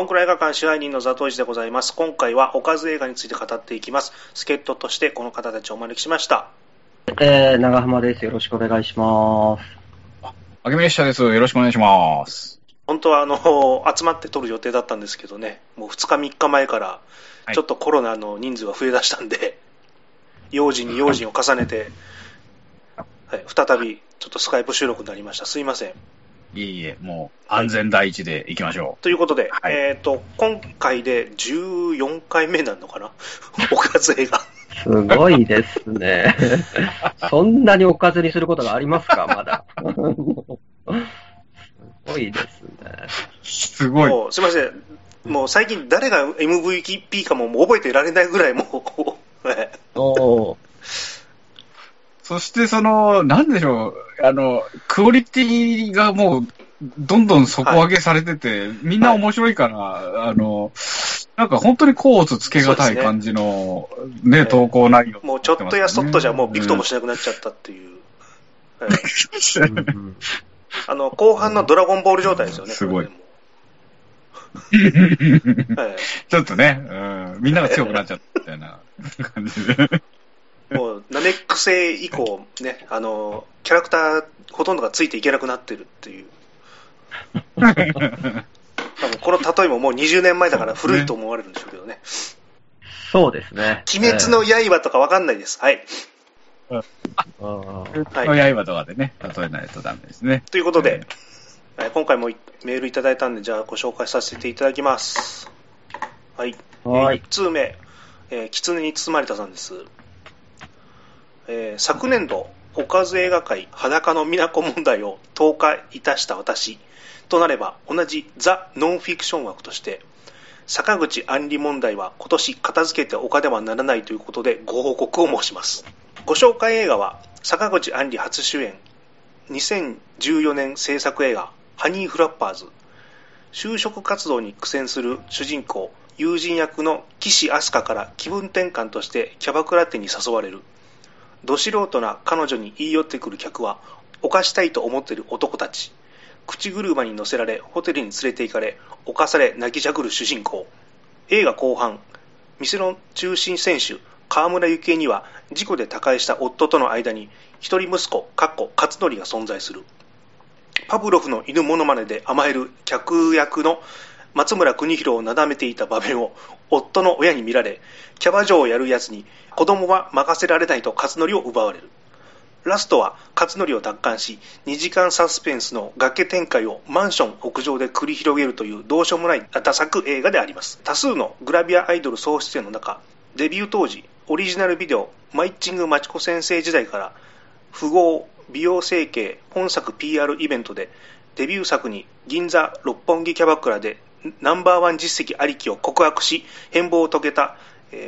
ボンクラ映画館支配人のザトウジでございます。今回はおかず映画について語っていきます。助っ人としてこの方たちをお招きしました。えー、長浜です。よろしくお願いします。あけめ列車です。よろしくお願いします。本当はあの、集まって撮る予定だったんですけどね、もう2日3日前からはいちょっとコロナの人数が増えだしたんで、用心に用心を重ねて、はい、再びちょっとスカイプ収録になりました。すいません。いえいえ、もう安全第一で行きましょということで、はいえっ、と、今回で14回目なのかな？おかず映画。すごいですね。そんなにおかずにすることがありますか、まだ。すごいですね。う。すごい。もうすいません。もう最近誰が MVP かももう覚えてられないぐらいもう、はいおーそしてその、なんでしょう、あの、クオリティがもう、どんどん底上げされてて、みんな面白いから、あの、なんか本当にコーツつけがたい感じの、ね、ええ投稿内容、もうちょっとやそっとじゃもうびくともしなくなっちゃったっていう。あの、後半のドラゴンボール状態ですよね。すご い。ちょっとね、うん、みんなが強くなっちゃったみたいな感じで。もう、ナメック星以降、ね、あの、キャラクターほとんどがついていけなくなってるっていう。多分この例えももう20年前だから古いと思われるんでしょうけどね。そうですね。鬼滅の刃とかわかんないです。はい。えーあーはいの刃とかでね、例えないとダメですね。ということで、はい今回もメールいただいたんで、じゃあご紹介させていただきます。はい。はい1。通目、えー、狐に包まれたさんです。えー昨年度、おかず映画界裸の都問題を投下いたした私となれば、同じザ・ノンフィクション枠として、坂口杏里問題は今年片付けておかねばならないということでご報告を申します。ご紹介映画は、坂口杏里初主演、2014年制作映画、ハニーフラッパーズ。就職活動に苦戦する主人公、友人役の岸飛鳥から気分転換としてキャバクラ店に誘われる。ど素人な彼女に言い寄ってくる客は、犯したいと思っている男たち。口車に乗せられ、ホテルに連れて行かれ、犯され、泣きじゃくる主人公。映画後半、店の中心選手、河村幸恵には、事故で他界した夫との間に、一人息子、かっこ勝則が存在する。パブロフの犬モノマネで甘える客役の松村邦弘をなだめていた場面を夫の親に見られ、キャバ嬢をやるやつに子供は任せられないと勝則を奪われる。ラストは勝則を奪還し、2時間サスペンスの崖展開をマンション屋上で繰り広げるというどうしようもないダ作映画であります。多数のグラビアアイドル総出演の中、デビュー当時、オリジナルビデオ、マイッチングマチコ先生時代から、富豪美容整形本作 PR イベントでデビュー作に銀座六本木キャバクラでナンバーワン実績ありきを告白し変貌を遂げた、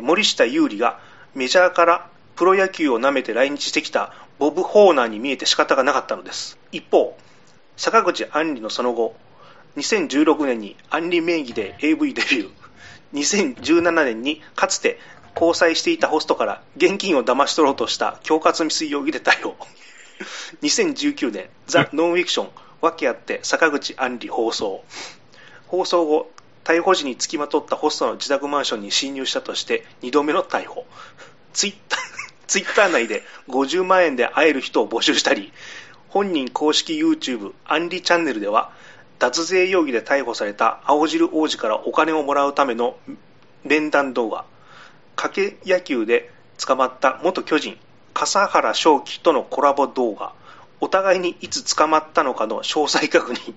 森下優里がメジャーからプロ野球を舐めて来日してきたボブ・ホーナーに見えて仕方がなかったのです。一方坂口杏里のその後2016年に杏里名義で AV デビュー。2017年にかつて交際していたホストから現金を騙し取ろうとした恐喝未遂容疑で逮捕。2019年ザ・ノンフィクション訳あって坂口杏里放送。放送後逮捕時につきまとったホストの自宅マンションに侵入したとして2度目の逮捕。ツイッター ツイッター内で50万円で会える人を募集したり本人公式 YouTube アンリチャンネルでは脱税容疑で逮捕された青汁王子からお金をもらうための連弾動画賭け野球で捕まった元巨人笠原翔輝とのコラボ動画お互いにいつ捕まったのかの詳細確認。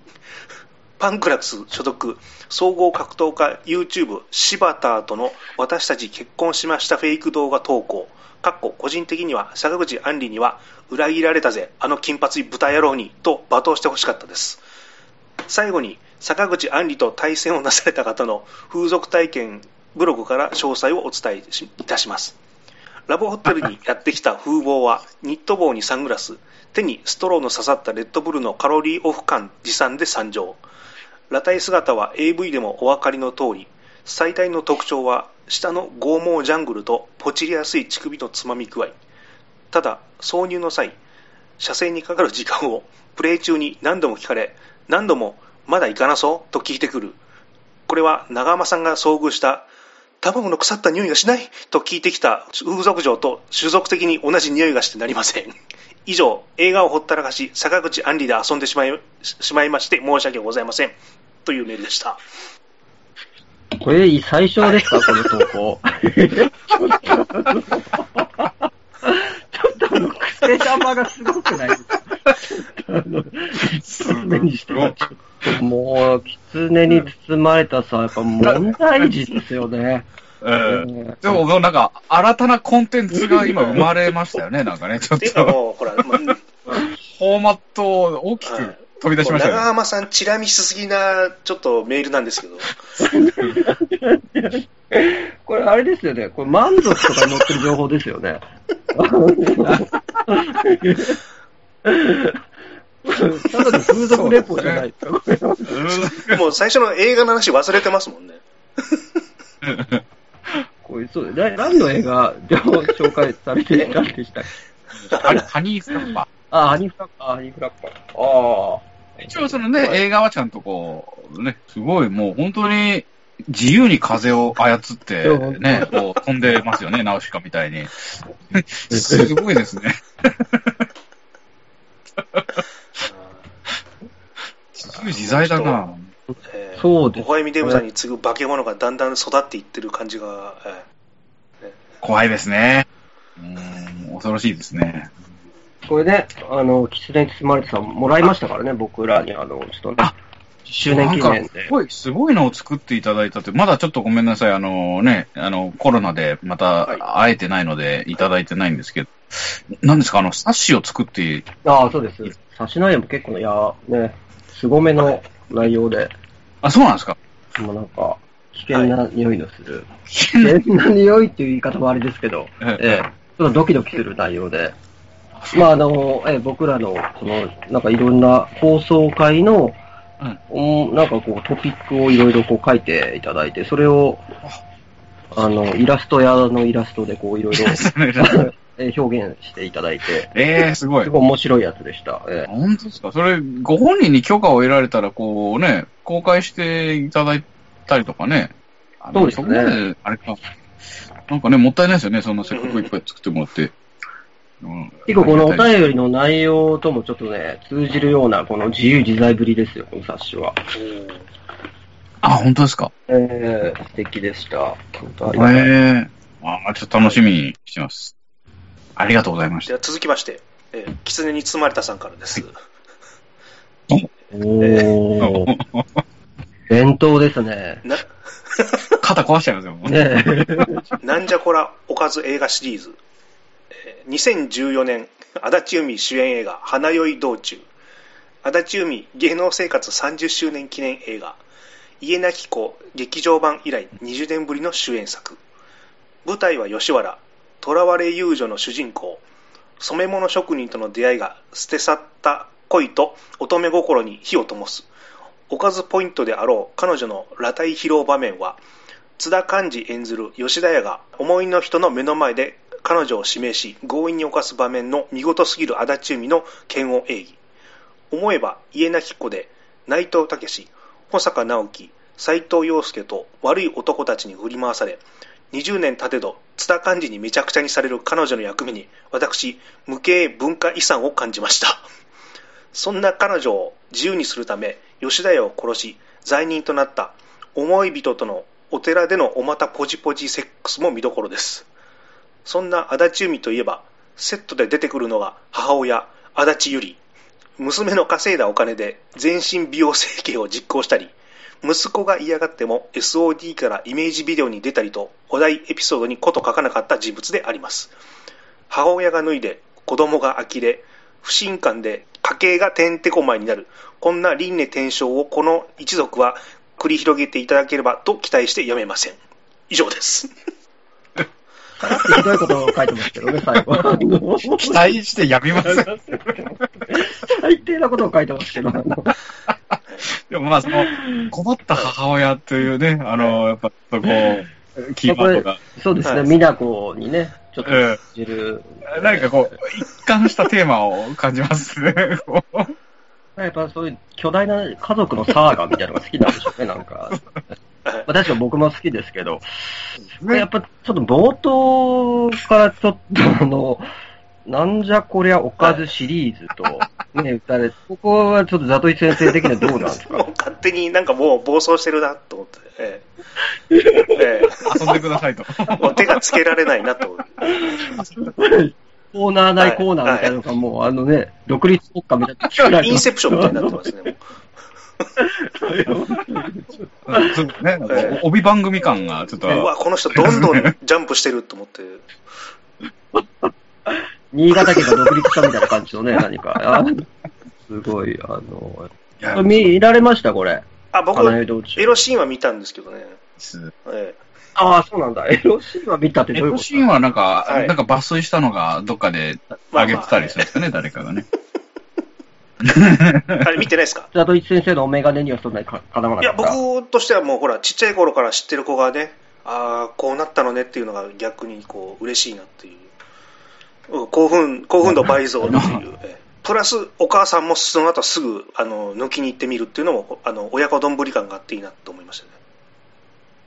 パンクラス所属総合格闘家 YouTube 柴田との私たち結婚しましたフェイク動画投稿。かっこ個人的には坂口杏里には裏切られたぜ。あの金髪豚野郎にと罵倒してほしかったです。最後に坂口杏里と対戦をなされた方の風俗体験ブログから詳細をお伝えいたします。ラブホテルにやってきた風貌はニット帽にサングラス手にストローの刺さったレッドブルのカロリーオフ感持参で参上。裸体姿は AV でもお分かりの通り最大の特徴は下の剛毛ジャングルとポチりやすい乳首のつまみ具合。ただ挿入の際射精にかかる時間をプレイ中に何度も聞かれ何度もまだ行かなそうと聞いてくる。これは長浜さんが遭遇した卵の腐った匂いがしないと聞いてきた風俗嬢と種族的に同じ匂いがしてなりません。以上、映画をほったらかし、坂口杏里で遊んでしまいしまいまして申し訳ございません。というメールでした。これ、最初ですか、この投稿。ちょっとあの、癖玉がすごくないですか？あの、狐にしてはちょっともう、狐に包まれたさ、やっぱ問題児ですよね。うんでも、なんか、新たなコンテンツが今生まれましたよね、なんかね。ちょっと、もう、ほら、まフォーマットを大きく飛び出しましたね。浜さん、チラ見しすぎな、ちょっとメールなんですけど。これあれですよね。これ満足とかに載ってる情報ですよね。ただの風俗レポじゃないですか、これはもう最初の映画の話忘れてますもんね。これそう何の映画紹介されてたんでしたっけ？ハニハニーフラッパあ、ハニーフラッパー、ハニーフラッパー。ああ。ー。一応そのね、映画はちゃんとこう、ね、すごいもう本当に自由に風を操って、ね、こう飛んでますよね、ナウシカみたいに。すごいですね。自由自在だな。えーそうです微笑みデブさんに次ぐ化け物がだんだん育っていってる感じが、え怖いですね。うん、恐ろしいですね。これね、あの、キツネに包まれてさんもらいましたからね、僕らに、あの、ちょっとねあ、10周年記念で。すなんかごい、すごいのを作っていただいたって、まだちょっとごめんなさい、あのね、あの、コロナでまはい。た会えてないので、いただいてないんですけど、何ですか、あの、冊子を作って、ああ、そうです。差し内容も結構ね、いや、ね、凄めの内容で、あ、そうなんですか？もうなんか、危険な匂いのする、危険な匂いっていう言い方もあれですけど、ええ。ええ、ちょっとドキドキする内容で、まあ、あの、ええ、僕らの、その、なんかいろんな放送会の、うん、なんかこう、トピックをいろいろこう書いていただいて、それを、あの、イラスト屋のイラストでこういろいろ えー表現していただいて、ええすごいす。ごい面白いやつでした。ええ本当ですか？それ、ご本人に許可を得られたら、こうね、公開していただいたりとかね。そうですねそこまで、あれか。なんかね、もったいないですよね、そんなせっかくいっぱい作ってもらって。うん結構このお便りの内容ともちょっとね、通じるような、この自由自在ぶりですよ、この冊子は。ーあ、本当ですか？ええ素敵でした。本当ありがとうええあちょっと楽しみにしてます。ありがとうございましでは続きまして、えー、狐に包まれたさんからです。おー、弁当ですね。な、た。肩壊しちゃいますよ、ねえ。なんじゃこらおかず映画シリーズ。2014年、足立由美主演映画、花酔い道中。足立由美芸能生活30周年記念映画。家なき子劇場版以来20年ぶりの主演作。舞台は吉原、囚われ遊女の主人公。染め物職人との出会いが捨て去った恋と乙女心に火を灯す。おかずポイントであろう彼女の裸体披露場面は、津田寛治演ずる吉田屋が思いの人の目の前で彼女を指名し強引に犯す場面の見事すぎる足立由美の剣を演技思えば家なき子で内藤武保坂直樹斎藤洋介と悪い男たちに振り回され20年経てど津田寛治にめちゃくちゃにされる彼女の役目に私無形文化遺産を感じました。そんな彼女を自由にするため吉田屋を殺し罪人となった思い人とのお寺でのおまたポジポジセックスも見どころです。そんな足立由美といえばセットで出てくるのが母親足立由里娘の稼いだお金で全身美容整形を実行したり息子が嫌がっても SOD からイメージビデオに出たりとお題エピソードにこと書かなかった人物であります。母親が脱いで子供が呆れ不信感で家計がてんてこまいになる。こんな輪廻転生をこの一族は繰り広げていただければと期待してやめません。以上です。ひどいことを書いてますけどね、最後。あの期待してやみません。最低なことを書いてますけど、でもまあ、その、困った母親というね、あの、やっぱ、そこ、キーワードが、そうですね、はい美奈子にね、ちょっとうん知る。なんかこう、一貫したテーマを感じますね。やっぱそういう巨大な家族のサーガみたいなのが好きなんでしょうね、なんか。あ、確か僕も好きですけど、ね、やっぱちょっと冒頭からちょっとあの、なんじゃこりゃおかずシリーズと、ね、打たれここはちょっとザトイ先生的にはどうなんですか？勝手になんかもう暴走してるなと思って、ええ ええ、遊んでくださいと。もう手がつけられないなと。コーナーないコーナーみたいなのが、もう、あのね、独立国家みたいな。インセプションみたいになってますね。ね、帯番組感がちょっと。うわ、この人どんどんジャンプしてると思って。新潟県が独立したみたいな感じのね、何か。すごい、あの、見られましたこれ。あ、僕、エロシーンは見たんですけどね。ええ、ああ、そうなんだ。エロシーンは見たってどういうことエロシーンはなんか、はい、なんか抜粋したのがどっかで上げてたりするんですかね、まあまあ、誰かがね。あれ見てないですか？ザトイチ先生のお眼鏡にはそんなにかなわなかったいや、僕としてはもうほら、ちっちゃい頃から知ってる子がね、ああ、こうなったのねっていうのが逆にこう、嬉しいなっていう。興奮、興奮度倍増っていう。プラス、お母さんもその後すぐ、あの、抜きに行ってみるっていうのも、あの、親子丼感があっていいなと思いましたね。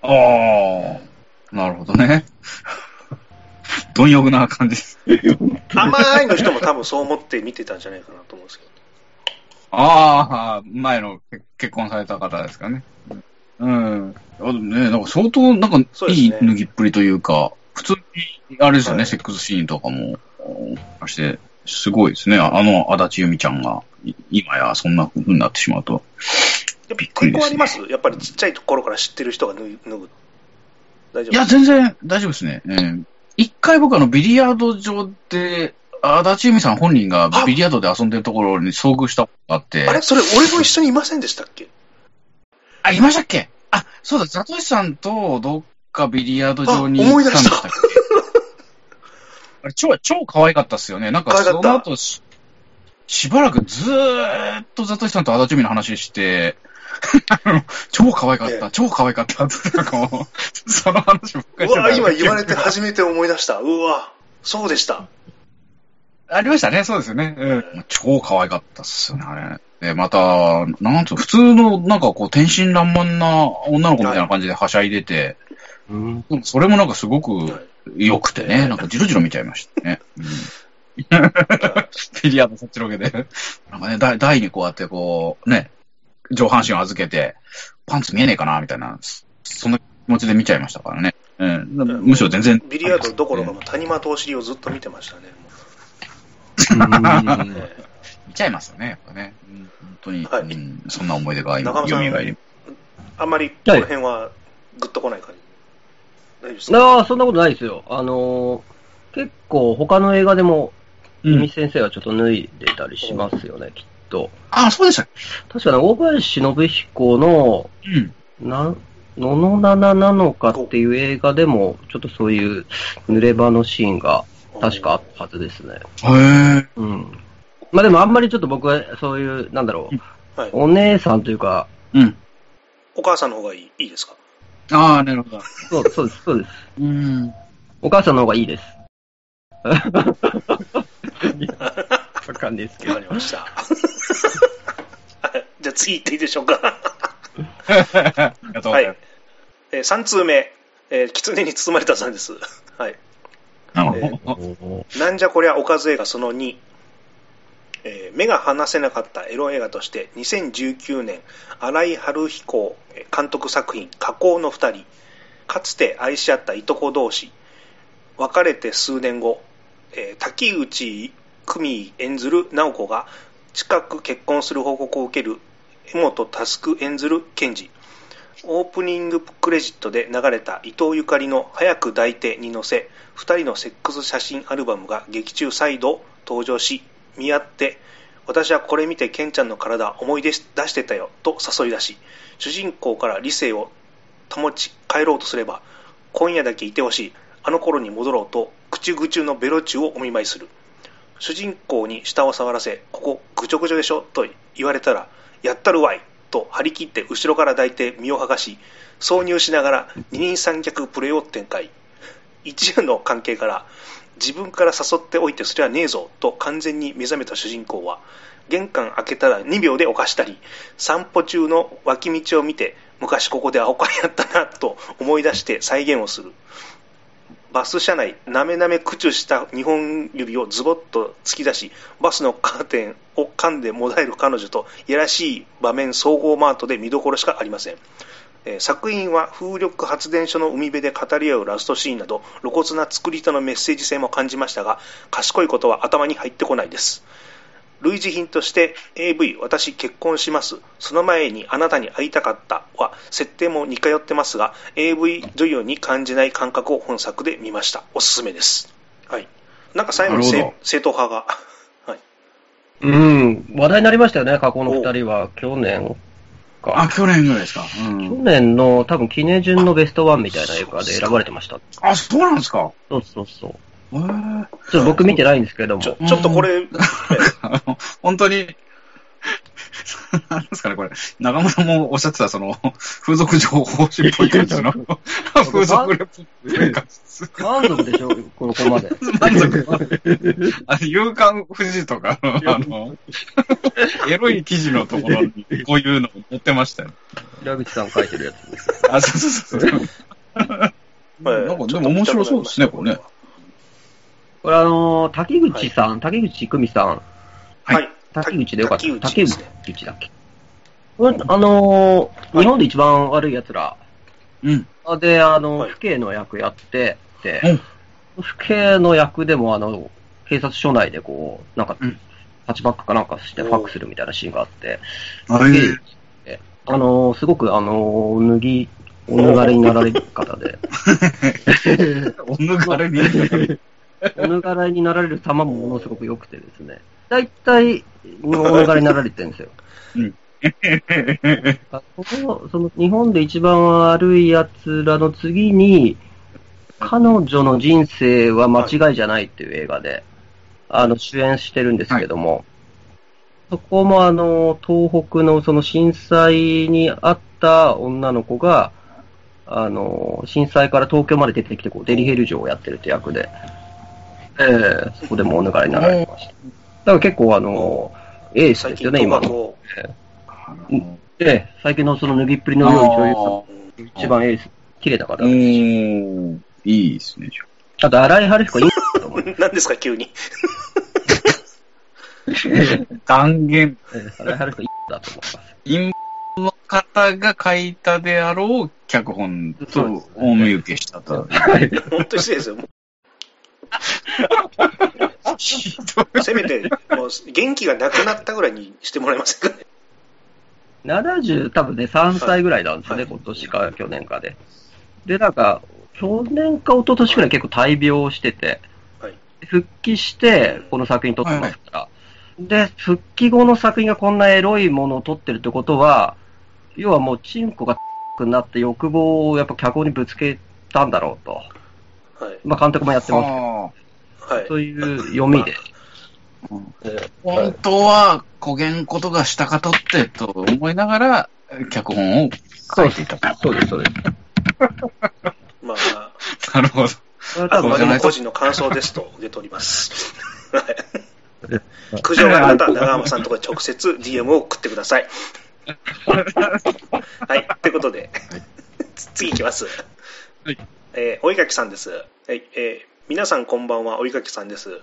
ああ、なるほどね。貪欲な感じです。甘いの人も多分そう思って見てたんじゃないかなと思うんですけど。ああ、前の結婚された方ですかね。うん。あね、なんか相当、なんか、いい脱ぎっぷりというか、普通に、あれですよね、はい、セックスシーンとかも、して、すごいですね。あの、足立由美ちゃんが、今やそんな風になってしまうと。びっくりです、ね、あります？やっぱりちっちゃいところから知ってる人が脱ぐ。大丈夫いや、全然大丈夫ですね。えー、一回僕あの、ビリヤード場で、足立由美さん本人がビリヤードで遊んでるところに遭遇したことがあって。あれ？それ俺も一緒にいませんでしたっけ？あ、いましたっけ？あ、そうだ、ザトシさんとどっかビリヤード場に行ったんでしたっけ？あ れ超、超可愛かったっすよね。なんかその後し、しばらくずーっとザトシさんと足立由美の話して、超可愛かった、超可愛かった。って、なんかもう、その話ばっかりうわ、今言われて初めて思い出した。うわ、そうでした。ありましたね、そうですよね。うん、超可愛かったっすよね、あれ。で、また、なんつう、普通の、なんかこう、天真爛漫な女の子みたいな感じではしゃいでて、はい、それもなんかすごく良くてね、なんかじろじろ見ちゃいましたね。うんフィリアのそっちのけで。なんかね、台にこうやってこう、ね、上半身を預けて、パンツ見えねえかなみたいな、そんな気持ちで見ちゃいましたからね。うん、むしろ全然。ビリヤードどころか、谷間投資をずっと見てましたね。見ちゃいますよね、やっぱね。うん、本当に、はい、うん、そんな思い出が今、蘇り。あんまりこの辺はグッとこない感じ？大丈夫ですか？ああ、そんなことないですよ。あのー、結構他の映画でも、うん、先生はちょっと脱いでたりしますよね、きっと。ああ、そうでした確かに、大林信彦の、うん。な、ののなななのかっていう映画でも、ちょっとそういう濡れ場のシーンが確かあったはずですね。へえ。うん。まあでもあんまりちょっと僕はそういう、なんだろう、はい、お姉さんというか、うん。お母さんの方がいいいいですか？ああ、なるほど。そうそうです、そうです。うん。お母さんの方がいいです。わかんないですけど。わかりました。じゃあ次行っていいでしょうか？ありがとうございます。はい。えー、3通目、えー、狐に包まれたさんです。はい。え ー、なんじゃこりゃおかず映画その2。えー、目が離せなかったエロ映画として2019年新井春彦監督作品「加工の2人」かつて愛し合ったいとこ同士。別れて数年後、えー、滝内久美演ずる直子が近く結婚する報告を受ける江本佑演ずる検事オープニングクレジットで流れた伊藤ゆかりの「早く抱いて」に乗せ2人のセックス写真アルバムが劇中再度登場し見合って私はこれ見てケンちゃんの体思い出してた。よと誘い出し主人公から理性を保ち帰ろうとすれば今夜だけいてほしい。あの頃に戻ろうと口々のベロチュをお見舞いする。主人公に舌を触らせここぐちょぐちょでしょと言われたらやったるわい。と張り切って後ろから抱いて身を剥がし挿入しながら二人三脚プレーを展開一夜の関係から自分から誘っておいてそれはねえぞと完全に目覚めた主人公は玄関開けたら2秒で犯したり散歩中の脇道を見て昔ここで青缶やったなと思い出して再現をする。バス車内、なめなめ駆除した2本指をズボッと突き出し、バスのカーテンを噛んでもだえる彼女と、いやらしい場面総合マートで見どころしかありません。えー作品は風力発電所の海辺で語り合うラストシーンなど露骨な作り手のメッセージ性も感じましたが賢いことは頭に入ってこないです類似品として AV 私結婚しますその前にあなたに会いたかったは設定も似通ってますが AV 女優に感じない感覚を本作で見ましたおすすめですはいなんか最後に正統派が はいうん、話題になりましたよね、過去の二人は。去年か。あ、去年ぐらいですか。う去ん。年の多分、記念順のベストワンみたいな映画で選ばれてました。あ、そうなんですか。そうそうそう。ちょっと僕見てないんですけどもちょ。ちょっとこれ、あの、本当に、なんですかね、これ。長村もおっしゃってた、その、風俗情報誌っぽい感じの、風俗レポ。満足でしょ、この子まで。満足。あの、夕刊富士とかの、あの、エロい記事のところに、こういうの載ってましたよ。平口さん書いてるやつです。あ、そうそうそうそう。なんか、でも面白そうですね、これね。これあのー、滝口さん、滝口久美さん、はい。滝口でよかった。滝滝内です。ね口だっけ？これあのー、日本で一番悪い奴ら。うん。で、あの、はい。府警の役やって、でうん、府警の役でもあの、警察署内でこう、なんかうん、ハッチバックかなんかしてファックするみたいなシーンがあって、あすげえあのー、すごくあのー、脱ぎ、お脱がれになられる方で、おぬがれに。お脱がれになられる様もものすごく良くてですね、大体、お脱がれになられてるんですよ。あこの、その、日本で一番悪い奴らの次に、彼女の人生は間違いじゃないっていう映画で、あの、主演してるんですけども、そこもあの、東北のその震災にあった女の子が、あの、震災から東京まで出てきて、こう、デリヘル嬢をやってるって役で、ええそこでもお脱がれになられてました。だから結構あの、エース最近ですよね、今の。賭博を、ええ、最近のその脱ぎっぷりの良い女優さうんん、一番エース、綺麗だからう。ーん。いいですね、じゃあと、荒井春彦いいんだと思う。何ですか、急に。あ 断言。ええ荒井春彦いいんだと思います。陰の方が書いたであろう脚本と大見受けしたと。本当に失礼ですよ。せめて、もう元気がなくなったぐらいにしてもらえませんかね。70、多分ね、3歳ぐらいなんですよね、はい今年か去年かで。で、なんか、去年か一昨年くらい結構大病してて、はい復帰して、この作品撮ってますから。で、復帰後の作品がこんなエロいものを撮ってるってことは、要はもうチンコがくなって欲望をやっぱ脚本にぶつけたんだろうと。はい。まあ監督もやってますけど、ははい。そういう読みで。あうんえー本当は焦げんことがしたかとってと思いながら脚本を書いていたと。そうです、そうです。まあ、なるほど。あくまでも個人の感想ですと受け取ります。はい。苦情があったら長浜さんのところに直接 DM を送ってください。はい。ということで、次いきます。はい。えー、おいかきさんです。はい。えー、皆さんこんばんは、おいかきさんです。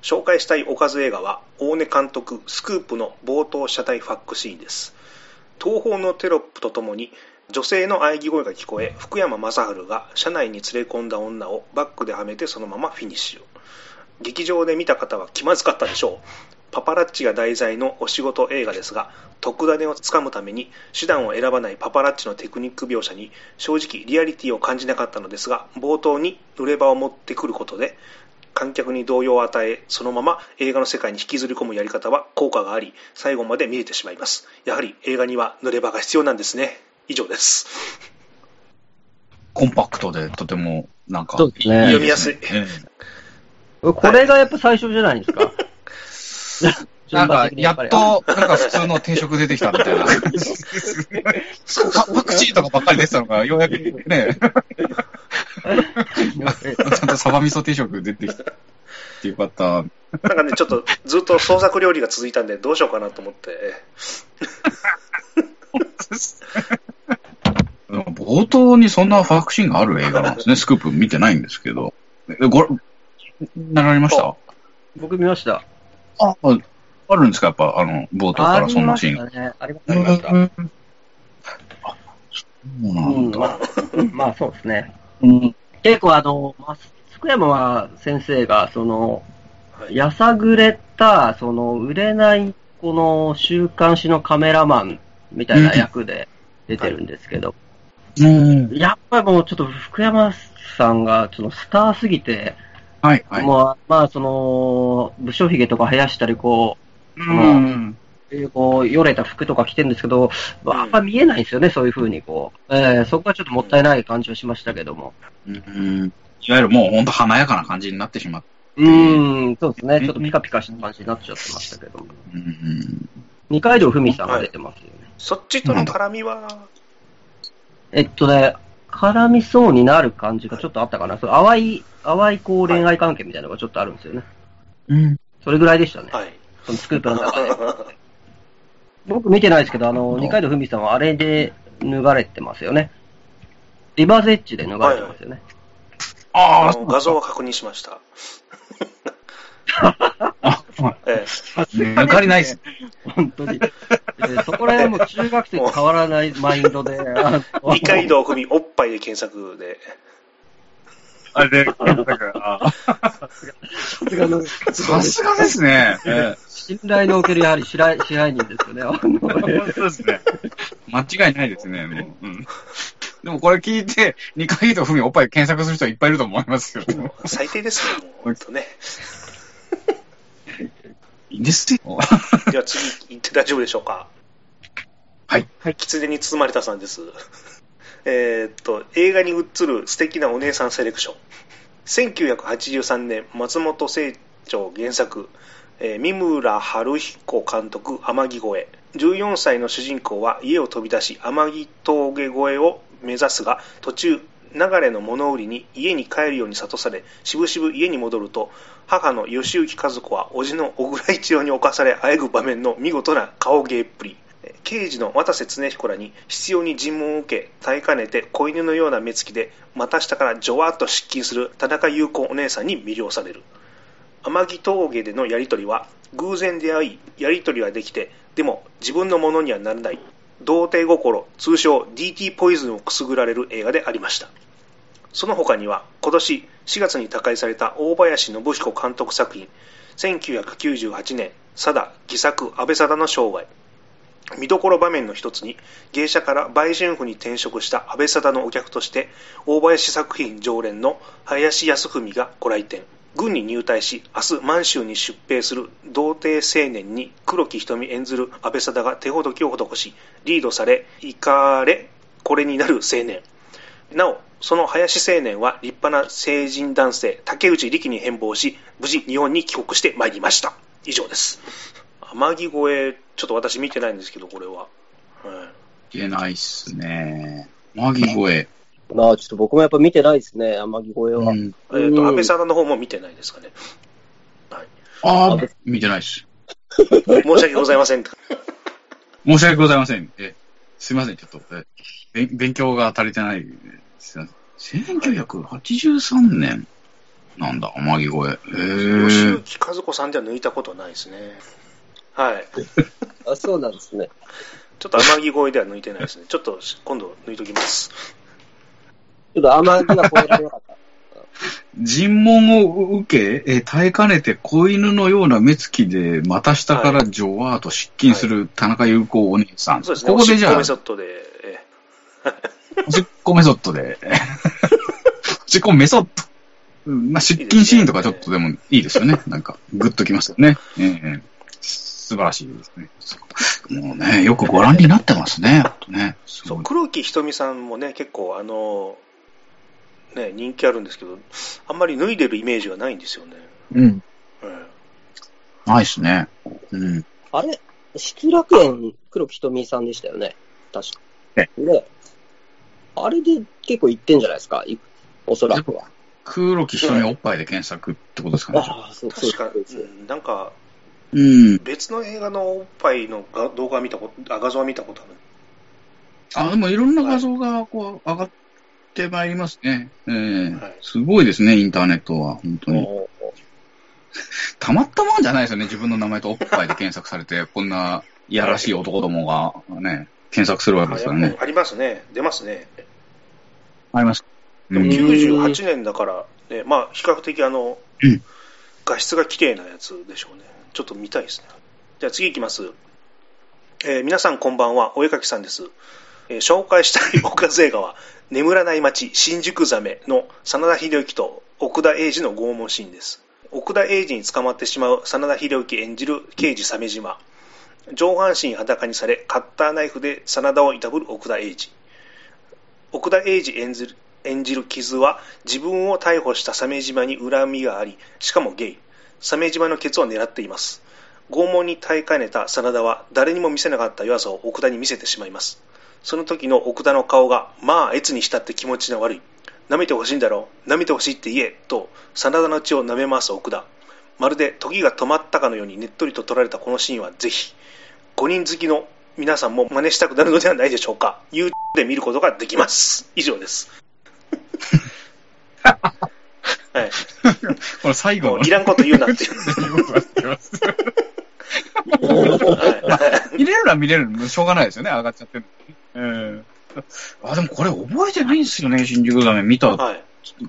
紹介したいおかず映画は、大根監督、スクープの冒頭車体ファックシーンです。東宝のテロップとともに、女性の喘ぎ声が聞こえ、福山雅治が車内に連れ込んだ女をバックではめてそのままフィニッシュ。劇場で見た方は気まずかったでしょう。パパラッチが題材のお仕事映画ですが、特ダネをつかむために手段を選ばないパパラッチのテクニック描写に正直リアリティを感じなかったのですが、冒頭に濡れ場を持ってくることで、観客に動揺を与え、そのまま映画の世界に引きずり込むやり方は効果があり、最後まで見れてしまいます。やはり映画には濡れ場が必要なんですね。以上です。コンパクトでとてもなんかね読みやすいえこれがやっぱ最初じゃないですか。え なんか、やっと、なんか普通の定食出てきたみたいな。パ パクチーとかばっかり出てたのが、ようやくね、ちゃんとサバ味噌定食出てきてよかった。なんかね、ちょっとずっと創作料理が続いたんで、どうしようかなと思って。冒頭にそんなファクシーンがある映画なんですね。スクープ見てないんですけど。え、ごら、なられました？僕見ました。あ、ああるんですか？やっぱ、あの、冒頭からそんなシーン。ありましたね。ありました、ありました。うんあ、そうなうん。まあ、まあそうですね。うん結構あの、まあ、福山先生が、その、はいやさぐれた、その、売れない、この、週刊誌のカメラマンみたいな役で出てるんですけど、うん。やっぱりもうちょっと福山さんが、その、スターすぎて、はい、はい。もう、まあ、その、武将髭とか生やしたり、こうん。う、こう、よれた服とか着てるんですけど、あんま見えないんですよね、そういう風に、こう。えーそこはちょっともったいない感じはしましたけども。うん。いわゆるもう本当華やかな感じになってしまっうーん、そうですね。ちょっとピカピカした感じになっちゃってましたけども。うん。二階堂ふみさんが出てますよね。そっちとの絡みは、えっとね、絡みそうになる感じがちょっとあったかな。そう淡い、淡いこう恋愛関係みたいなのがちょっとあるんですよね。うん。それぐらいでしたね。はい。そのスクープの中で。僕見てないですけど、あの、二階堂ふみさんはあれで脱がれてますよね。リバーズエッジで脱がれてますよね。ああの画像は確認しました。あ、はいえ抜かりないです。本当に。えーそこら辺も中学生と変わらないマインドで、二階堂ふみおっぱいで検索で、あれで、だから、あさすがのさすがですね。え信頼のおけるやはり支配支配人ですよね。そうですね。間違いないですね、もう。うん。でもこれ聞いて、二回とふみおっぱい検索する人いっぱいいると思いますよ。最低ですね、もう。ほんとね。いいんですよ。では次行って大丈夫でしょうか。はい。狐に包まれたさんです。えーっと、映画に映る素敵なお姉さんセレクション。1983年、松本清張原作、えー三村春彦監督、天城越え。14歳の主人公は家を飛び出し、天城峠越えを目指すが、途中、流れの物売りに家に帰るように諭され、しぶしぶ家に戻ると、母の吉行和子は、叔父の小倉一郎に侵され、あえぐ場面の見事な顔芸っぷり。刑事の渡瀬恒彦らに必要に尋問を受け耐えかねて子犬のような目つきで股下からジョワッと失禁する田中優子お姉さんに魅了される天城峠でのやり取りは偶然出会いやり取りはできてでも自分のものにはならない童貞心通称 DT ポイズンをくすぐられる映画でありました。その他には今年4月に他界された大林信彦監督作品1998年貞戯作安倍貞の生涯。見どころ場面の一つに芸者から売春婦に転職した安倍貞のお客として大林作品常連の林康文がご来店。軍に入隊し明日満州に出兵する童貞青年に黒木瞳演ずる安倍貞が手ほどきを施しリードされ行かれこれになる青年。なおその林青年は立派な成人男性竹内力に変貌し無事日本に帰国してまいりました。以上です。天城越えちょっと私見てないんですけどこれは、はい。いけないっすね。マギ声。まあ、ちょっと僕もやっぱ見てないですね、天城越えは。うん。えー、と安倍貞の方も見てないですかね、はい、ああ、見てないっす。申し訳ございません申し訳ございません。え、すいません、ちょっと、え勉勉強が足りてないですいません。1983年なんだ、天城越え。へえ。吉行和子さんでは抜いたことないですねはい あ、そうなんですね。ちょっと天城越えでは抜いてないですねちょっと今度抜いときますちょっと天城が超えられなかった。尋問を受け、え耐えかねて子犬のような目つきで、股下からジョワーと失禁する田中優子お姉さん。そうですねここでじゃあ、おしっこメソッドで、え おしっこメソッドで、おしっこメソッド。うんまあ、出勤シーンとかちょっとでもいいですよね。なんか、グッときますよね。ええ素晴らしいですね。もうね、よくご覧になってますね。ね。すそう黒木瞳さんもね結構あのね人気あるんですけどあんまり脱いでるイメージがないんですよね、うん。うんないっすね。うん。あれ失楽園黒木瞳さんでしたよね。確か。えね。あれで結構行ってんじゃないですか？いおそらくは。黒木瞳おっぱいで検索ってことですかね。ああ、そう確かそうです。うんなんかうん。別の映画のおっぱいのが動画見たことあ画像は見たことあるあ、でもいろんな画像がこう上がってまいりますね。ええはいすごいですね、インターネットは。本当に。おたまったもんじゃないですよね。自分の名前とおっぱいで検索されて、こんないやらしい男どもがね、検索するわけですからね。ありますね。出ますね。あります。でもうん98年だから、ね、まあ、比較的あの、うん画質が綺麗なやつでしょうね。ちょっと見たいですね。じゃあ次行きます。えー皆さんこんばんは、お絵かきさんです。えー紹介したい岡津映画は、眠らない街、新宿ザメの真田広之と奥田英二の拷問シーンです。奥田英二に捕まってしまう真田広之演じる刑事鮫島。上半身裸にされ、カッターナイフで真田をいたぶる奥田英二。奥田英二演じる演じる傷は自分を逮捕した鮫島に恨みがあり、しかもゲイ。鮫島のケツを狙っています。拷問に耐えかねた真田は誰にも見せなかった弱さを奥田に見せてしまいます。その時の奥田の顔が、まあ、越にしたって気持ちの悪い。舐めてほしいんだろう舐めてほしいって言えと、真田の血を舐め回す奥田。まるで時が止まったかのようにねっとりと撮られたこのシーンはぜひ、5人好きの皆さんも真似したくなるのではないでしょうか。YouTube で見ることができます。以上です。はい。これ最後のい。らんこと言うなっていう。は い見れるのは見れるのしょうがないですよね、上がっちゃってるの。ええあ、でもこれ覚えてないんですよね、新宿ザメ見たはい。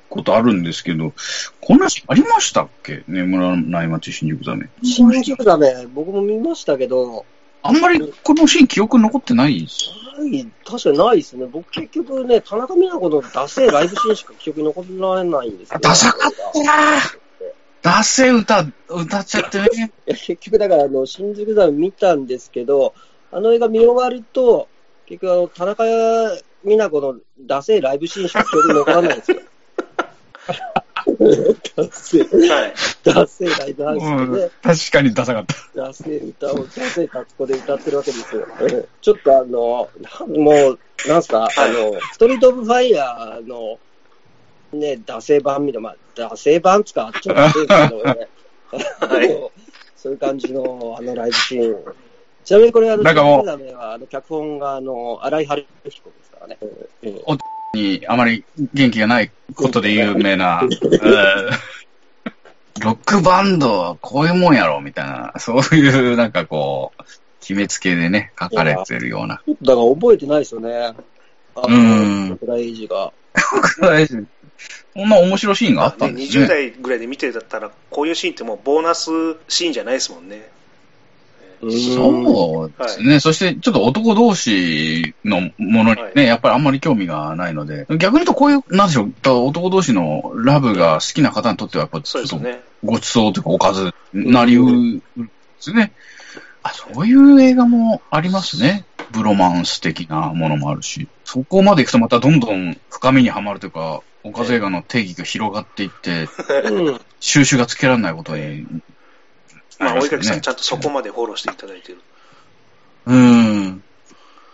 ことあるんですけど、こんなシーンありましたっけ？眠らない街新宿ザメ。新宿ザメ、僕も見ましたけど、あんまりこのシーン記憶残ってないです？ない、確かにないですね。僕結局ね、田中美奈子のダセーライブシーンしか記憶に残らないんです。ダサかったなダセ歌、歌っちゃってね。結局だからあの、新宿ザメ見たんですけど、あの映画見終わると、結局あの、田中美奈子のダセーライブシーンしか記憶に残らないんですよ。ダセー、はい。ダセーライブハウスでねうん、確かにダサかった。ダセー歌を、ダセー格好で歌ってるわけですよ。うんちょっとあの、もう、なんすか、あの、ストリートオブファイヤーの、ね、ダセー版みたいな、まあ、ダセー版つか、ちょっとね。はいそういう感じの、あの、ライブシーン。ちなみにこれ、あの、なんかもうあの、脚本が、あの、荒井春彦ですからね。うんうんにあまり元気がないことで有名な、うんロックバンドはこういうもんやろ、みたいな、そういうなんかこう、決めつけでね、書かれてるような。だから覚えてないですよね。あうんの、桜井英二が。こんな面白いシーンがあったねんですね。20代ぐらいで見てたら、こういうシーンってもうボーナスシーンじゃないですもんね。そうですね。そして、ちょっと男同士のものにね、はいやっぱりあんまり興味がないので、逆に言うとこういう、なんでしょう、男同士のラブが好きな方にとっては、やっぱちょっと。ごちそうというかおかずなりうるんですね。あ、そういう映画もありますね。ブロマンス的なものもあるし。そこまで行くとまたどんどん深みにはまるというか、おかず映画の定義が広がっていって、うん。収集がつけられないことにまあ、りますよね追いかけさん、ちゃんとそこまでフォローしていただいてる。うーん。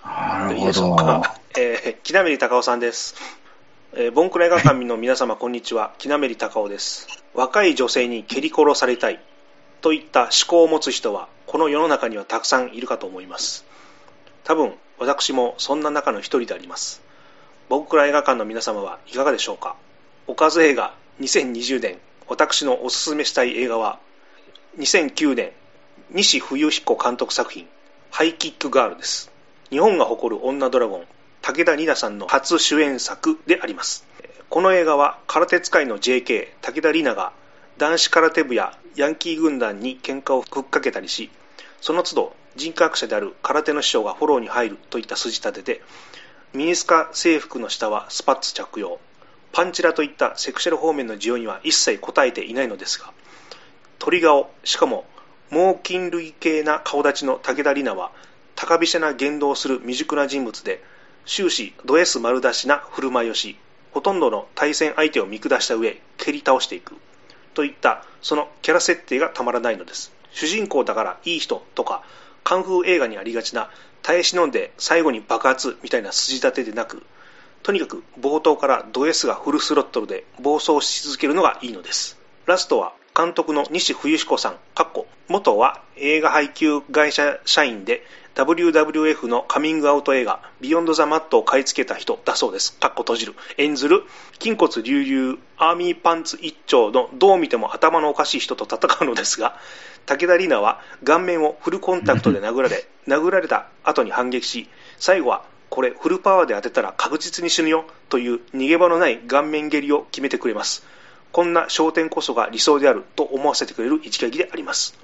なるほど。か。えー、木なめり高尾さんです。えー、ボンクラ映画館民の皆様、こんにちは。木なめり高尾です。若い女性に蹴り殺されたいといった思考を持つ人は、この世の中にはたくさんいるかと思います。多分、私もそんな中の一人であります。ボンクラ映画館の皆様はいかがでしょうかおかず映画2020年、私のおすすめしたい映画は、2009年、西冬彦監督作品、ハイキックガールです。日本が誇る女ドラゴン、武田里奈さんの初主演作であります。この映画は空手使いの JK 武田里奈が男子空手部やヤンキー軍団に喧嘩をふっかけたりし、その都度人格者である空手の師匠がフォローに入るといった筋立てで、ミニスカ制服の下はスパッツ着用、パンチラといったセクシャル方面の需要には一切応えていないのですが、鳥顔、しかも猛禽類系な顔立ちの武田里奈は、高飛車な言動をする未熟な人物で、終始ド S 丸出しな振る舞いをし、ほとんどの対戦相手を見下した上、蹴り倒していく。といった、そのキャラ設定がたまらないのです。主人公だからいい人とか、カンフー映画にありがちな、耐え忍んで最後に爆発みたいな筋立てでなく、とにかく冒頭からド S がフルスロットルで暴走し続けるのがいいのです。ラストは監督の西冬彦さん、かっこ元は映画配給会社社員で WWF のカミングアウト映画、ビヨンド・ザ・マットを買い付けた人だそうです。かっこ閉じる。演ずる、筋骨隆々、アーミーパンツ一丁のどう見ても頭のおかしい人と戦うのですが、武田里奈は顔面をフルコンタクトで殴られ、殴られた後に反撃し、最後はこれフルパワーで当てたら確実に死ぬよという逃げ場のない顔面蹴りを決めてくれます。こんな焦点こそが理想であると思わせてくれる一撃であります。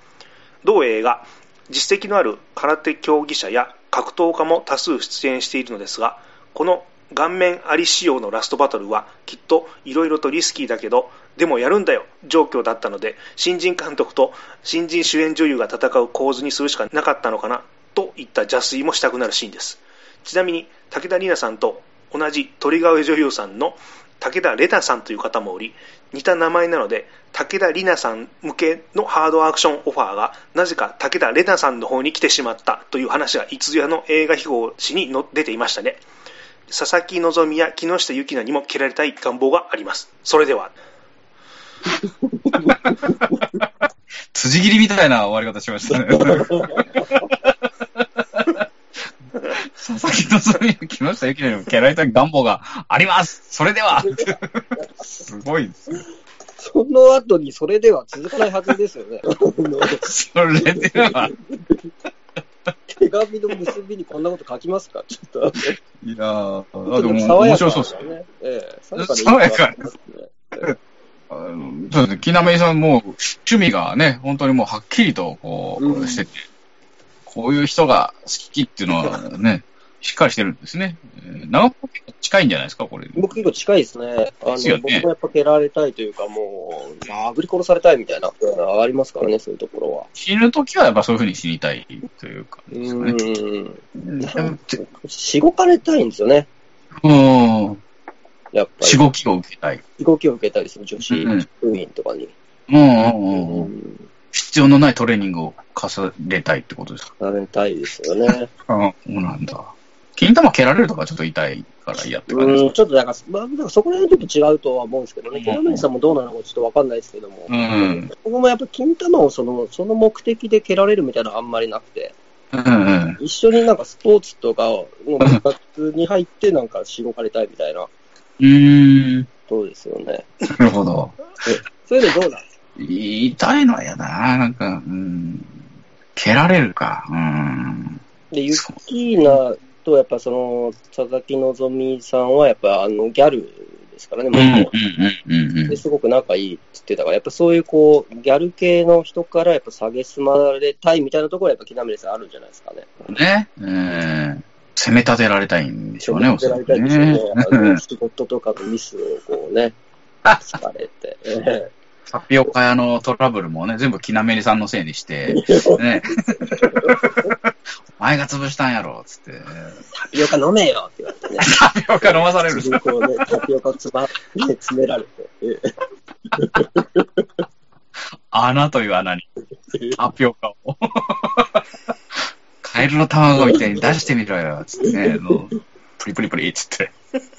同映画、実績のある空手競技者や格闘家も多数出演しているのですが、この顔面あり仕様のラストバトルはきっといろいろとリスキーだけど、でもやるんだよ状況だったので、新人監督と新人主演女優が戦う構図にするしかなかったのかなといった邪推もしたくなるシーンです。ちなみに武田里奈さんと同じ鳥川女優さんの武田玲奈さんという方もおり、似た名前なので、武田里奈さん向けのハードアクションオファーが、なぜか武田玲奈さんの方に来てしまったという話が、いつやの映画秘宝紙に出ていましたね。佐々木希や木下ゆきなにも蹴られたい願望があります。それでは。辻切りみたいな終わり方しましたね。佐々木希や木下ゆきの蹴られた願望がありますそれではすごいですその後にそれでは続かないはずですよね。それでは。手紙の結びにこんなこと書きますか？ちょっと。いやー、でも面白そうですね。ええ、爽やかですね。そうですね。木南さんも趣味がね、本当にもうはっきりとこう、してて、こういう人が好きっていうのはね、しっかりしてるんですね。長岡結構近いんじゃないですか、これ。僕結構近いですね。あの、ね、僕もやっぱ蹴られたいというか、もう、殴り殺されたいみたいな、ありますからね、そういうところは。死ぬときはやっぱそういうふうに死にたいというか、ね、うん。しごかれたいんですよね。うん。やっぱり。しごきを受けたい。しごきを受けたりする女子部員とかに。うんうんうん。うん必要のないトレーニングを重ねたいってことですか？重ねたいですよね。ああ、そうなんだ。金玉蹴られるとかちょっと痛いから嫌って感じですか？ちょっとなんか、まあ、なんかそこら辺ちょっと違うとは思うんですけどね、木南さんもどうなのかちょっとわかんないですけども、うん、僕もやっぱ金玉をそのその目的で蹴られるみたいなのあんまりなくて、うんうん、一緒になんかスポーツとかの部活に入ってなんかしごかれたいみたいな。うん。そうですよね。なるほど。そういうのどうなん？ですか痛いのは嫌だな、なんか、うん。蹴られるか。うん。で、ユッキーナと、やっぱその、佐々木希さんは、やっぱあの、ギャルですからね、もう。ですごく仲いいって言ってたから、やっぱそういうこう、ギャル系の人から、やっぱ下げすまれたいみたいなところは、やっぱ木南さんあるんじゃないですかね。ね。うん。攻め立てられたいんでしょうね、攻め立てられたいんでしょうね。仕事とかのミスをこうね、疲れて。タピオカ屋のトラブルもね、全部きなめりさんのせいにして、ね。お前が潰したんやろ、つって。タピオカ飲めよって言われてね。タピオカ飲まされるね、タピオカをつば、ね、詰められて。穴という穴に、タピオカを。カエルの卵みたいに出してみろよ、つってね。プリプリプリ、つって。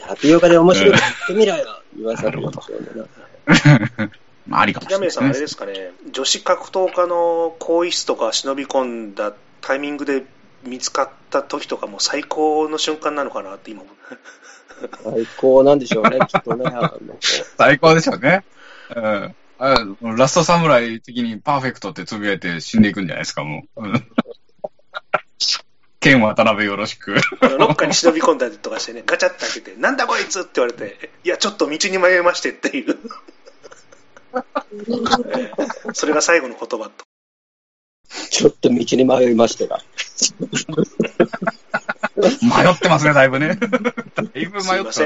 タピオカで面白いこと言ってみろよ、言わされるんですよね。まあ、ありかもしれない、ね。さん、あれですかね、女子格闘家の更衣室とか忍び込んだタイミングで見つかった時とかも最高の瞬間なのかなって今最高なんでしょうね、きっとね。最高でしょうね。うん。あラストサムライ的にパーフェクトってつぶやいて死んでいくんじゃないですか、もう。剣渡辺よろしく。ロッカーに忍び込んだりとかしてね、ガチャって開けて、なんだこいつって言われて、いや、ちょっと道に迷いましてっていう。それが最後の言葉と。ちょっと道に迷いましたが。迷ってますね、だいぶね。だいぶ迷ってます。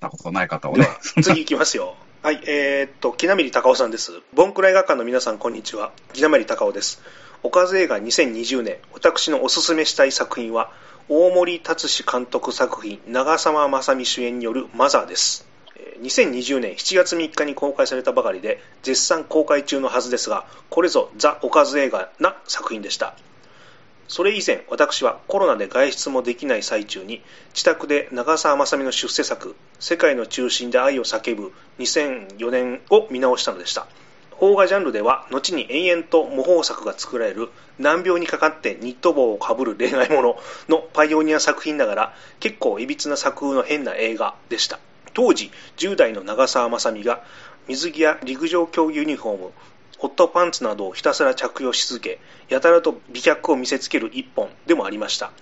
なことない方をね。次行きますよ。はい、えー、っと、木南隆夫さんです。ボンクラ映画館の皆さん、こんにちは。木南隆夫です。おかず映画2020年、私のおすすめしたい作品は、大森達史監督作品、長澤まさみ主演によるマザーです。2020年7月3日に公開されたばかりで絶賛公開中のはずですがこれぞザ・おかず映画な作品でした。それ以前私はコロナで外出もできない最中に自宅で長澤まさみの出世作「世界の中心で愛を叫ぶ」2004年を見直したのでした。邦画ジャンルでは後に延々と模倣作が作られる難病にかかってニット帽をかぶる恋愛もののパイオニア作品ながら結構いびつな作風の変な映画でした。当時10代の長澤まさみが水着や陸上競技ユニフォームホットパンツなどをひたすら着用し続けやたらと美脚を見せつける一本でもありました。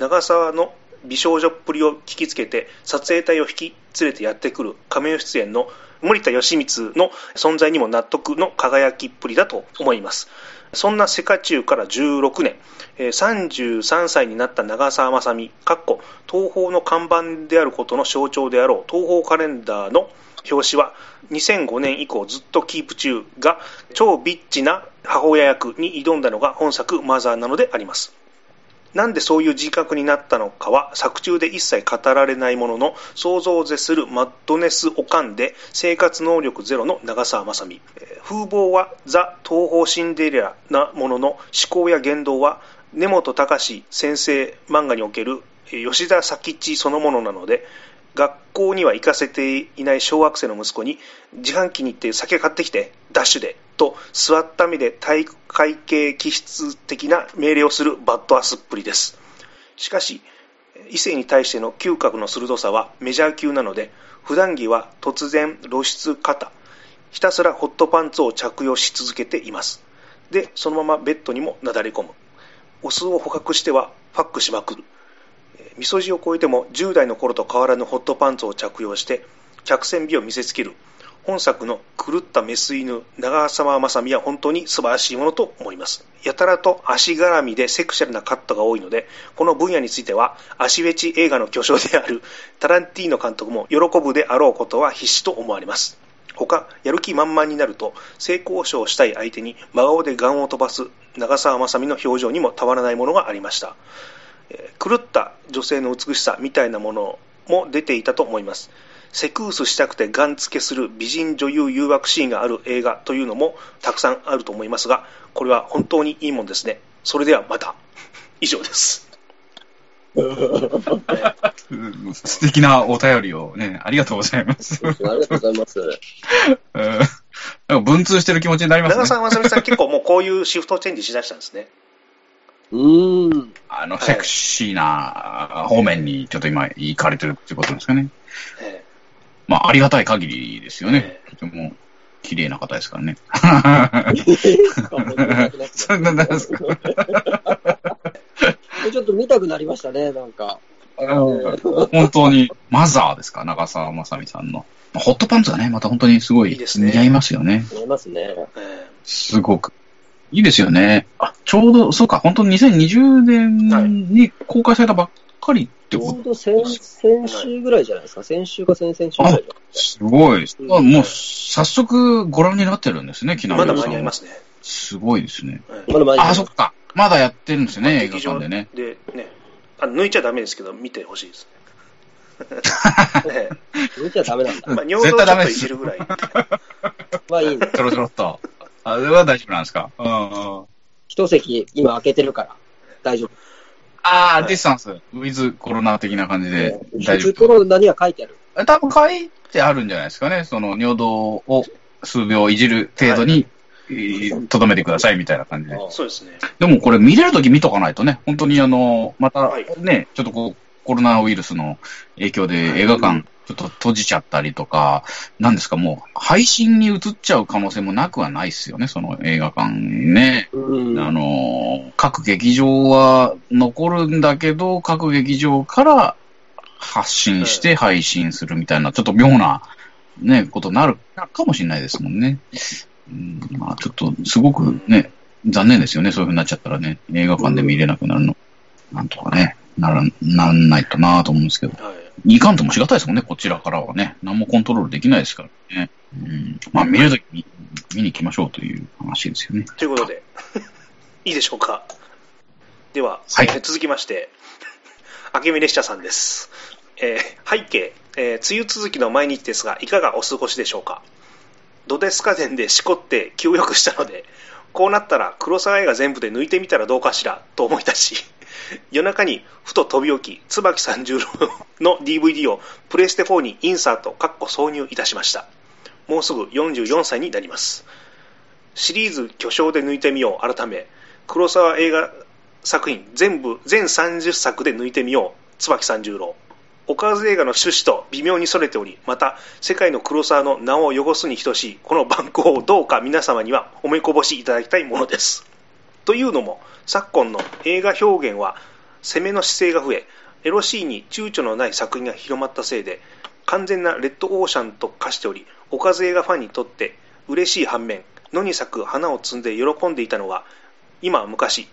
長澤の美少女っぷりを聞きつけて撮影隊を引き連れてやってくる仮面出演の森田義満の存在にも納得の輝きっぷりだと思います。そんな世界中から16年、33歳になった長澤まさみ、かっこ東宝の看板であることの象徴であろう東宝カレンダーの表紙は2005年以降ずっとキープ中が超ビッチな母親役に挑んだのが本作マザーなのであります。なんでそういう自覚になったのかは作中で一切語られないものの想像を絶するマッドネスオカンで生活能力ゼロの長澤まさみ。風貌はザ・東方シンデレラなものの思考や言動は根本隆先生漫画における吉田佐吉そのものなので学校には行かせていない小学生の息子に自販機に行って酒買ってきてダッシュでと座った目で体育会系気質的な命令をするバッドアスっぷりです。しかし異性に対しての嗅覚の鋭さはメジャー級なので普段着は突然露出肩ひたすらホットパンツを着用し続けています。でそのままベッドにもなだれ込む。お酢を捕獲してはパックしまくる。みそじを超えても10代の頃と変わらぬホットパンツを着用して客船美を見せつける。本作の狂ったメス犬長澤まさみは本当に素晴らしいものと思います。やたらと足絡みでセクシャルなカットが多いのでこの分野については足フェチ映画の巨匠であるタランティーノ監督も喜ぶであろうことは必至と思われます。他やる気満々になると性交渉したい相手に真顔でガンを飛ばす長澤まさみの表情にもたまらないものがありました。狂った女性の美しさみたいなものも出ていたと思います。セクースしたくてガン付けする美人女優誘惑シーンがある映画というのもたくさんあると思いますがこれは本当にいいもんですねそれではまた以上です素敵なお便りをね、ありがとうございます。ありがとうございます。なんか文通してる気持ちになりますね。長澤まさみさん結構もうこういうシフトチェンジしだしたんですねうーん。あの、セクシーな方面にちょっと今行かれてるってことですかね。えまあ、ありがたい限りですよねえ。とても綺麗な方ですからね。そ そんななんですか？ちょっと見たくなりましたね、なんか。本当に、マザーですか、長澤まさみさんの。ホットパンツがね、また本当にすごい似合いますよね。見えますね。ええすごく。いいですよね。あ、ちょうど、そうか、本当2020年に公開されたばっかりってちょこと？うど先先週ぐらいじゃないですか？先週か先々週ぐらいじゃないですすごい。うんあもう、早速ご覧になってるんですね、木まだ間に合いますすね、すごいですね。まだ前にあ、そっか。まだやってるんですね、映画館でね。でねあ抜いちゃダメですけど見てほしいですね、え見ちゃダメなんだ。えまあ、尿道をちょっといじるぐらいまあいいね。ちょろちょろっと。あれは大丈夫なんですか？うんうん。一席今開けてるから。大丈夫。ああ、はいディスタンス、ウィズコロナ的な感じで大丈普通の名には書いてある。夫。多分書いてあるんじゃないですかね。その尿道を数秒いじる程度に、えーとどめてくださいみたいな感じで。そうですねでもこれ見れるとき見とかないとね、本当にあの、またはいね、ちょっとこう、コロナウイルスの影響で映画館ちょっと閉じちゃったりとか、なんですかもう配信に移っちゃう可能性もなくはないですよね、その映画館ね。うん。あの、各劇場は残るんだけど、各劇場から発信して配信するみたいな、ちょっと妙な、ね、ことになるかもしれないですもんね。うん、まあちょっと、すごくね、残念ですよね、そういう風になっちゃったらね、映画館で見れなくなるの。なんとかね、なら、なんないとなと思うんですけど。はいいかんともしがたいですもんね、こちらからはね。何もコントロールできないですからね。うん、まあ見れるときに見に行きましょうという話ですよね。ということでいいでしょうかでは、はいえー続きまして明美列車さんです、えー背景、えー梅雨続きの毎日ですがいかがお過ごしでしょうかドデスカ伝でしこって気を良くしたのでこうなったら黒沢映画全部で抜いてみたらどうかしらと思い出し夜中にふと飛び起き椿三十郎の DVD をプレイステ4にインサートかっこ挿入いたしましたもうすぐ44歳になりますシリーズ巨匠で抜いてみよう改め、黒沢映画作品全部、全30作で抜いてみよう、椿三十郎。おかず映画の趣旨と微妙にそれており、また、世界の黒沢の名を汚すに等しい、この番号をどうか皆様には思いこぼしいただきたいものです。というのも、昨今の映画表現は、攻めの姿勢が増え、エロシーンに躊躇のない作品が広まったせいで、完全なレッドオーシャンと化しており、おかず映画ファンにとって嬉しい反面、野に咲く花を摘んで喜んでいたのは、今は昔、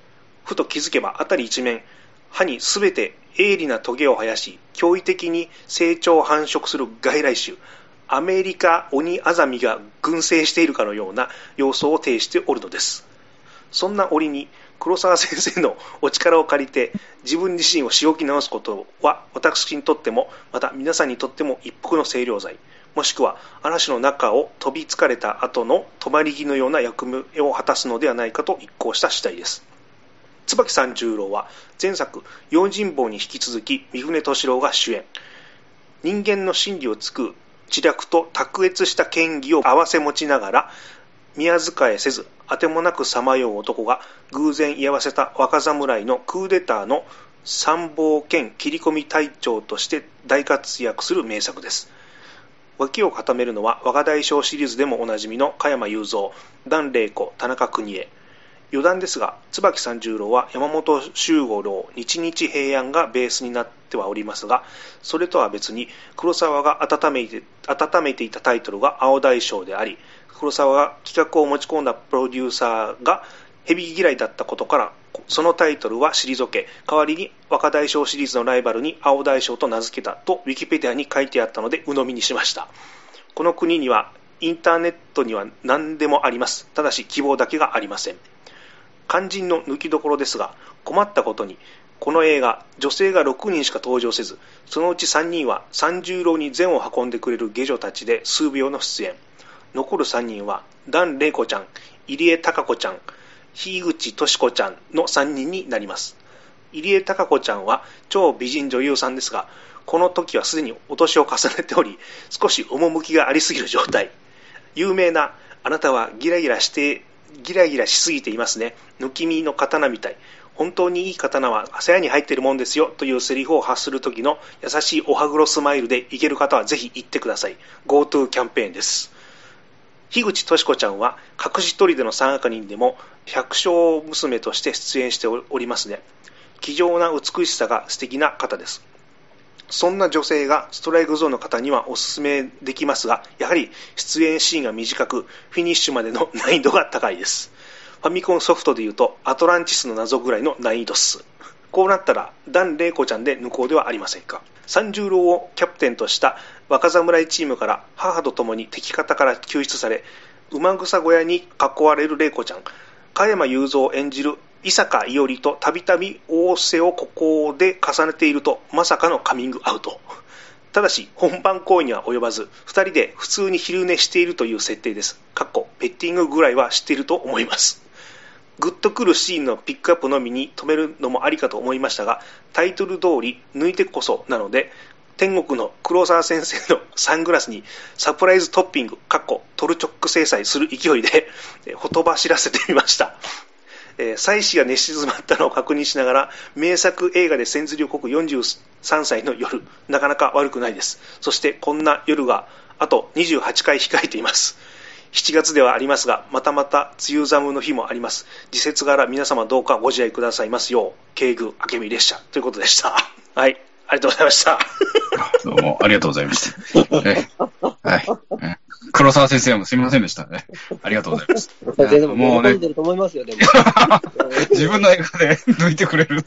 ふと気づけば辺り一面、歯にすべて鋭利なトゲを生やし、驚異的に成長繁殖する外来種、アメリカオニアザミが群生しているかのような様相を呈しておるのです。そんな折に黒沢先生のお力を借りて自分自身を仕置き直すことは私にとってもまた皆さんにとっても一服の清涼剤。もしくは嵐の中を飛びつかれた後の止まり木のような役目を果たすのではないかと一行した次第です。椿三十郎は前作「用心棒」に引き続き三船敏郎が主演。人間の心理をつく知略と卓越した剣技を併せ持ちながら宮遣えせずあてもなくさまよう男が偶然居合わせた若侍のクーデターの参謀兼切り込み隊長として大活躍する名作です。脇を固めるのは若大将シリーズでもおなじみの加山雄三檀玲子田中邦衛。余談ですが椿三十郎は山本周五郎日日平安がベースになってはおりますがそれとは別に黒沢が温めて温めていたタイトルが青大将であり黒沢が企画を持ち込んだプロデューサーがヘビ嫌いだったことからそのタイトルは退け代わりに若大将シリーズのライバルに青大将と名付けたとウィキペディアに書いてあったので鵜呑みにしました。この国にはインターネットには何でもあります。ただし希望だけがありません。肝心の抜きどころですが困ったことにこの映画女性が6人しか登場せずそのうち3人は三十郎に善を運んでくれる下女たちで数秒の出演。残る3人は、段玲子ちゃん、入江貴子ちゃん、樋口敏子ちゃんの3人になります。入江貴子ちゃんは超美人女優さんですが、この時はすでにお年を重ねており、少し趣がありすぎる状態。有名な、あなたはギラギラして、ギラギラしすぎていますね。抜き身の刀みたい。本当にいい刀は鞘に入っているもんですよというセリフを発する時の優しいお歯黒スマイルでいける方はぜひ行ってください。GoTo キャンペーンです。樋口敏子ちゃんは隠し砦の三悪人でも百姓娘として出演しておりますね。気丈な美しさが素敵な方です。そんな女性がストライクゾーンの方にはお勧めできますが、やはり出演シーンが短く、フィニッシュまでの難易度が高いです。ファミコンソフトで言うと、アトランティスの謎ぐらいの難易度っす。こうなったら、ダン・レイコちゃんで抜こうではありませんか。三十郎をキャプテンとした若侍チームから母と共に敵方から救出され、馬草小屋に囲われる玲子ちゃん、加山雄三を演じる伊坂伊織とたびたび仰せをここで重ねていると、まさかのカミングアウト。ただし、本番行為には及ばず、二人で普通に昼寝しているという設定です。かっこ、ペッティングぐらいは知っていると思います。グッとくるシーンのピックアップのみに止めるのもありかと思いましたが、タイトル通り抜いてこそなので、天国の黒沢先生の サングラスにサプライズトッピング、かっこトルチョック制裁する勢いで、ほとばしらせてみました。えー、妻子が寝静まったのを確認しながら、名作映画で千鶴をこく43歳の夜、なかなか悪くないです。そしてこんな夜があと28回控えています。7月ではありますが、またまた梅雨寒の日もあります。時節柄皆様どうかご自愛くださいますよう、敬具明美列車ということでした。はい。ありがとうございました。どうもありがとうございました。えはい。黒沢先生もすみませんでしたね。ありがとうございます。でも、もうね。ると思いますよ、でも。自分の映画で抜いてくれる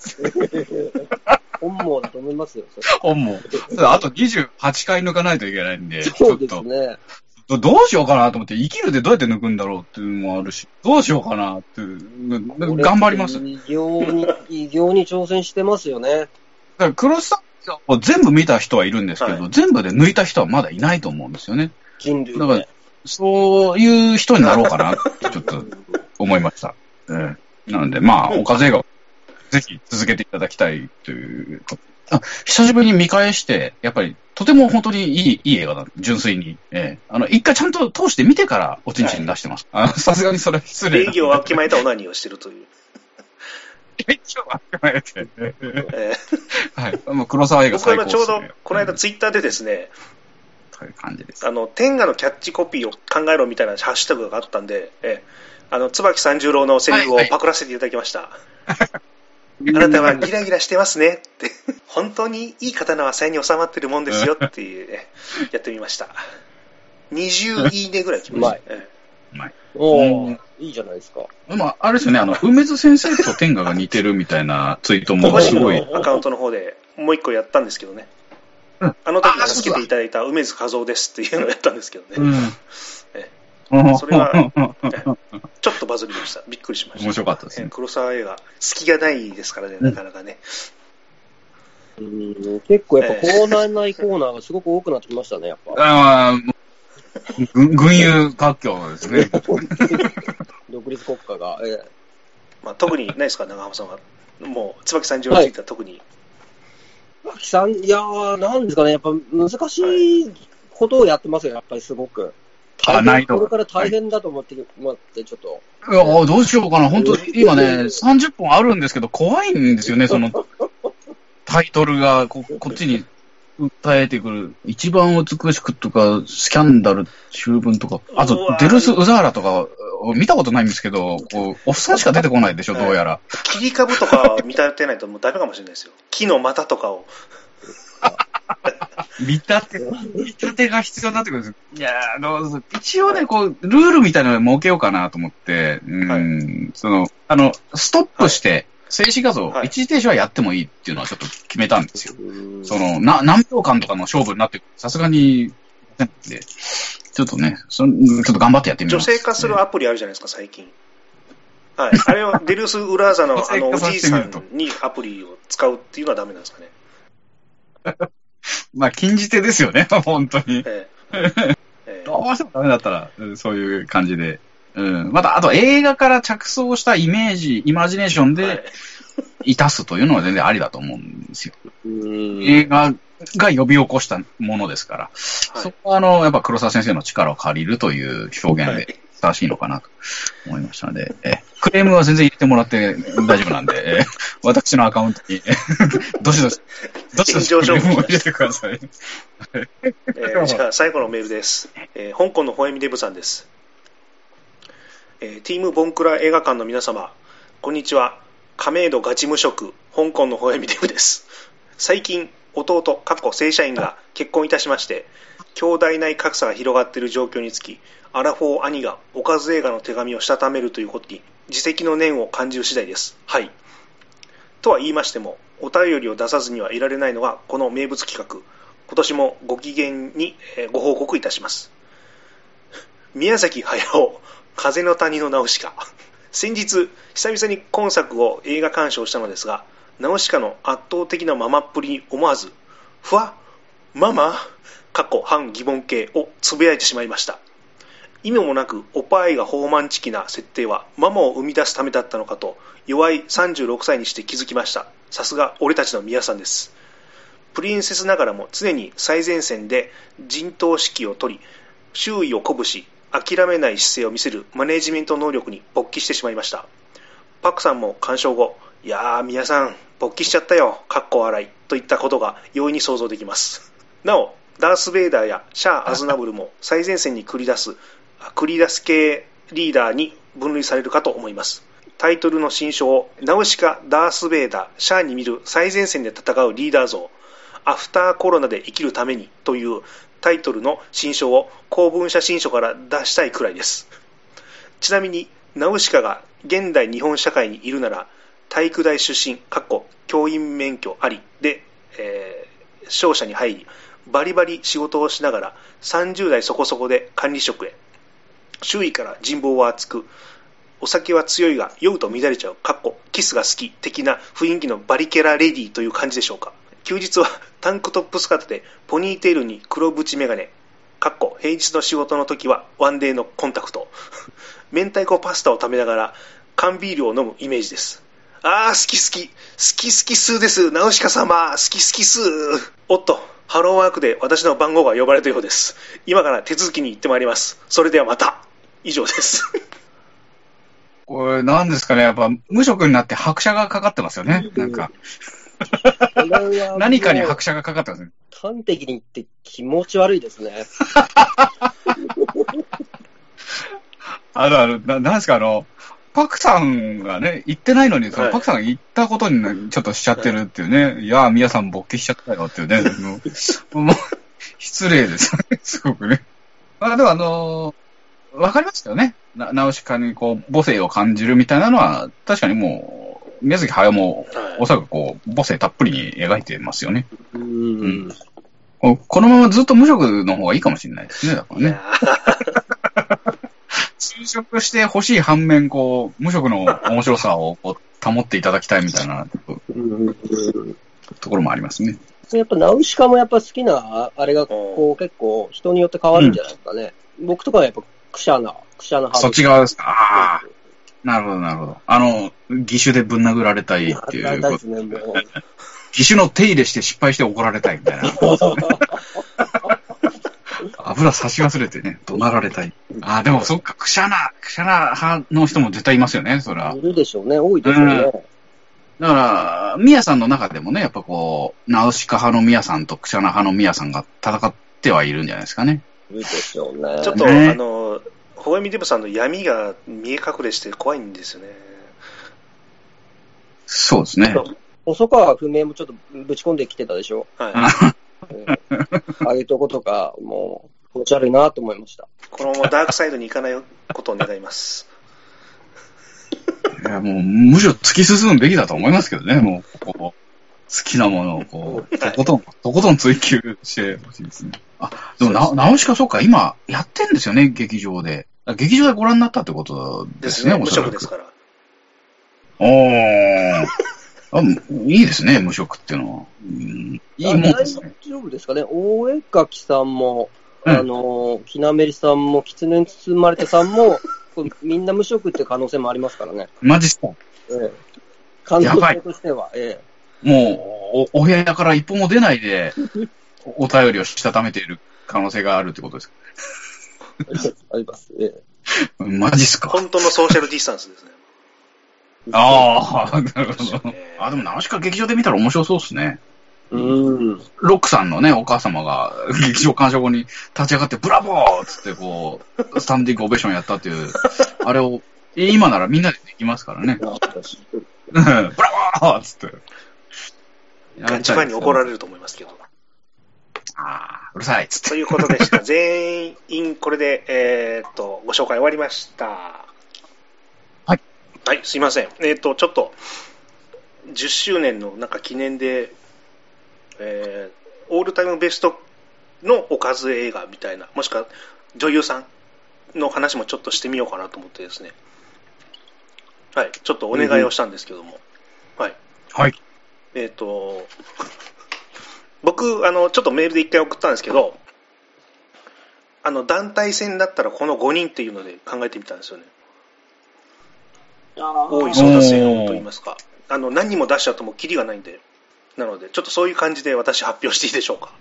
本望だと思いますよ。本望。あと28回抜かないといけないんで、そうですね。どどうしようかなと思って、生きるでどうやって抜くんだろうっていうのもあるし、どうしようかなっていう、頑張ります。異形に、異形に挑戦してますよね。だから黒さを全部見た人はいるんですけど、はい、全部で抜いた人はまだいないと思うんですよね。人類、ね、だから、そういう人になろうかなってちょっと思いました。えー、なので、まあ、おかず映画ぜひ続けていただきたいということあ久しぶりに見返して、やっぱり、とても本当にいい、いい映画だ。純粋に。ええあの、一回ちゃんと通して見てから、おちんちん出してます。あのさすがにそれは失礼礼儀をわきまえたオナニーをしてるという。めっちゃわかめて。えーはい。もう黒沢映画僕は最高ね。今ちょうど、この間ツイッターでですね、という感じです。あの、天下のキャッチコピーを考えろみたいなハッシュタグがあったんで、えーあの、椿三十郎のセリフをパクらせていただきました。あなたはギラギラしてますねって、本当にいい刀は鞘に収まってるもんですよっていう、ね、やってみました。20いいねぐらい来ました。うんー、いいじゃないですか。まあ、あれですよね、あの、梅津先生と天下が似てるみたいなツイートえもすごい。アカウントの方でもう一個やったんですけどね。うんあの時に助けていただいた梅津和夫ですっていうのをやったんですけどね。うんそれはちょっとバズりました。びっくりしました。面白かったですねえ黒沢映画、隙がないですからね、なかなかね。うん。結構やっぱコーナーないコーナーがすごく多くなってきましたね、やっぱ。ああ、ぐ群雄割拠ですね。独立国家が。えまあ、特にないですか、長浜さん。は。もう、椿三十郎については特に。え秋さん、いやー、なん。ですかね、やっぱ難しいことをやってますよ、やっぱりすごく。大変あ難易度これから大変だと思って、思ってちょっと。いや、どうしようかな。本当今ね、30本あるんですけど、怖いんですよね、その、タイトルがこ、こっちに訴えてくる。一番美しくとか、スキャンダル、秋分とか、あとデルス・ウザーラとか、見たことないんですけど、こう、おっさんしか出てこないでしょ、どうやら。切り株とか見立てないともうダメかもしれないですよ。木の股とかを。見立て、見立てが必要になってくるんです。いやーあの、一応ね、こう、ルールみたいなのを設けようかなと思って、うん、その、あの、ストップして、静止画像、はい一時停止はやってもいいっていうのはちょっと決めたんですよ。うんその、な、何秒間とかの勝負になってくる、さすがに、で、ちょっとね、そんちょっと頑張ってやってみます。女性化するアプリあるじゃないですか、最近。はい。あれは、デルス・ウラーザのあのおじいさんにアプリを使うっていうのはダメなんですかね。まあ、禁じ手ですよね、本当に。ええええ どうしてもダメだったら、うんそういう感じで。うん。また、あと映画から着想したイメージ、イマジネーションはいで、いたすというのは全然ありだと思うんですよ。うん映画が呼び起こしたものですから、そこはあの、やっぱ黒沢先生の力を借りるという表現でふさわしいのかなと思いましたので、えクレームは全然入れてもらって大丈夫なんで、え私のアカウントに、えどしどし、どしどしクレームを入れてください。えーじゃあ最後のメールです、えー香港のホエミデブさんです、えーティームボンクラ映画館の皆様こんにちは。亀戸ガチ無職香港のホエミデブです。最近弟かっこ正社員が結婚いたしまして兄弟内格差が広がっている状況につきアラフォー兄がおかず映画の手紙をしたためるということに自責の念を感じる次第です。はい。とは言いましてもお便りを出さずにはいられないのがこの名物企画。今年もご機嫌にご報告いたします。宮崎駿風の谷のナウシカ。先日久々に今作を映画鑑賞したのですがナウシカの圧倒的なママっぷりに思わずふわママ？過去反疑問形をつぶやいてしまいました。意味もなくおっぱいが放漫チキな設定はママを生み出すためだったのかと弱い36歳にして気づきました。さすが俺たちの宮さんです。プリンセスながらも常に最前線で陣頭指揮を取り周囲を鼓舞し諦めない姿勢を見せるマネジメント能力に勃起してしまいました。パクさんも鑑賞後いやー宮さん勃起しちゃったよかっこ笑いといったことが容易に想像できます。なおダース・ベイダーやシャア・アズナブルも最前線に繰り出す繰り出す系リーダーに分類されるかと思います。タイトルの新書をナウシカ・ダース・ベイダーシャアに見る最前線で戦うリーダー像アフターコロナで生きるためにというタイトルの新書を公文写真書から出したいくらいです。ちなみにナウシカが現代日本社会にいるなら体育大出身かっこ教員免許ありで、えー商社に入りバリバリ仕事をしながら30代そこそこで管理職へ周囲から人望は厚くお酒は強いが酔うと乱れちゃうかっこキスが好き的な雰囲気のバリケラレディという感じでしょうか休日はタンクトップ姿でポニーテールに黒縁メガネかっこ平日の仕事の時はワンデーのコンタクト明太子パスタを食べながら缶ビールを飲むイメージですあー、好き好き。好き好きスーです。ナウシカ様。好き好きスー。おっと、ハローワークで私の番号が呼ばれたようです。今から手続きに行ってまいります。それではまた。以上です。これ、なんですかね、やっぱ、無職になって拍車がかかってますよね。なんか、何かに拍車がかかってますね。端的に言って気持ち悪いですね。あるある、ななんですか、あの、パクさんがね、行ってないのに、そのはいパクさんが行ったことにねちょっとしちゃってるっていうね。い、やー、皆さん勃起しちゃったよっていうね。もう失礼ですよね、すごくね。まあでもあのーわかりますよね。な、ナウシカにこう、母性を感じるみたいなのは、確かにもう、宮崎駿も、はいおそらくこう、母性たっぷりに描いてますよね。うん。ここのままずっと無職の方がいいかもしれないですね、だからね。就職して欲しい反面、こう、無職の面白さをこう保っていただきたいみたいなうんところもありますね。やっぱナウシカもやっぱ好きな、あれがこう結構人によって変わるんじゃないですかね。僕とかはやっぱクシャな、クシャな派そっち側ですかああ、なるほど、なるほど。あの、義手でぶん殴られたいっていうですね、もう。義手の手入れして失敗して怒られたいみたいな。油差し忘れてね、怒鳴られたい。ああ、でもそっか、クシャナ、クシャナ派の人も絶対いますよね、そらい。るでしょうね、多いでしょうね。だから、ミヤさんの中でもね、やっぱこう、ナウシカ派のミヤさんとクシャナ派のミヤさんが戦ってはいるんじゃないですかね。いるでしょうね。ちょっと、ねあの、ほがみデブさんの闇が見え隠れして怖いんですよね。そうですね。細川不明もちょっとぶち込んできてたでしょ。はい。うんああいうとことか、もう、気持ち悪いなと思いました。このままダークサイドに行かないことを願います。いや、もう、むしろ突き進むべきだと思いますけどね、もう、こう、好きなものをこう、とことん、とことん追求してほしいですね。あ、でもな、ナウシカそうか、今、やってんですよね、劇場で。あ劇場でご覧になったってことでですすね、ね。無おそらく職ですから。おー。あいいですね、無職っていうのは。うん、いいもんですね。大丈夫ですかね。大江垣さんも、うんあの、きなめりさんも、狐に包まれたさんも、みんな無職って可能性もありますからね。マジっすかええ。可能やばい性としては、えもうお、お部屋から一歩も出ないで、おお便りをしたためている可能性があるってことですかえ。あります。ええ。マジっすか本当のソーシャルディスタンスですね。ああ、なるほど。あ、でもナウシカ劇場で見たら面白そうですね。うん。ロックさんのね、お母様が劇場鑑賞後に立ち上がって、ブラボーっつってこう、スタンディングオベーションやったっていう、あれを、今ならみんなでできますからね。あうんブラボーっつって。ガチファンに怒られれると思いますけど。ああ、うるさいっつって。ということでした。全員、これで、えーっと、ご紹介終わりました。はい。はい、すいません。えーっと、ちょっと、10周年のなんか記念で、えー、オールタイムベストのおかず映画みたいな、もしくは女優さんの話もちょっとしてみようかなと思ってですね。はい、ちょっとお願いをしたんですけども。はい。はい。えっ、と、僕、あの、ちょっとメールで一回送ったんですけど、あの、団体戦だったらこの5人っていうので考えてみたんですよね。大い争奪戦と言いますか。あの、何人も出しちゃうともうキリがないんで。なので、ちょっとそういう感じで私発表していいでしょうか。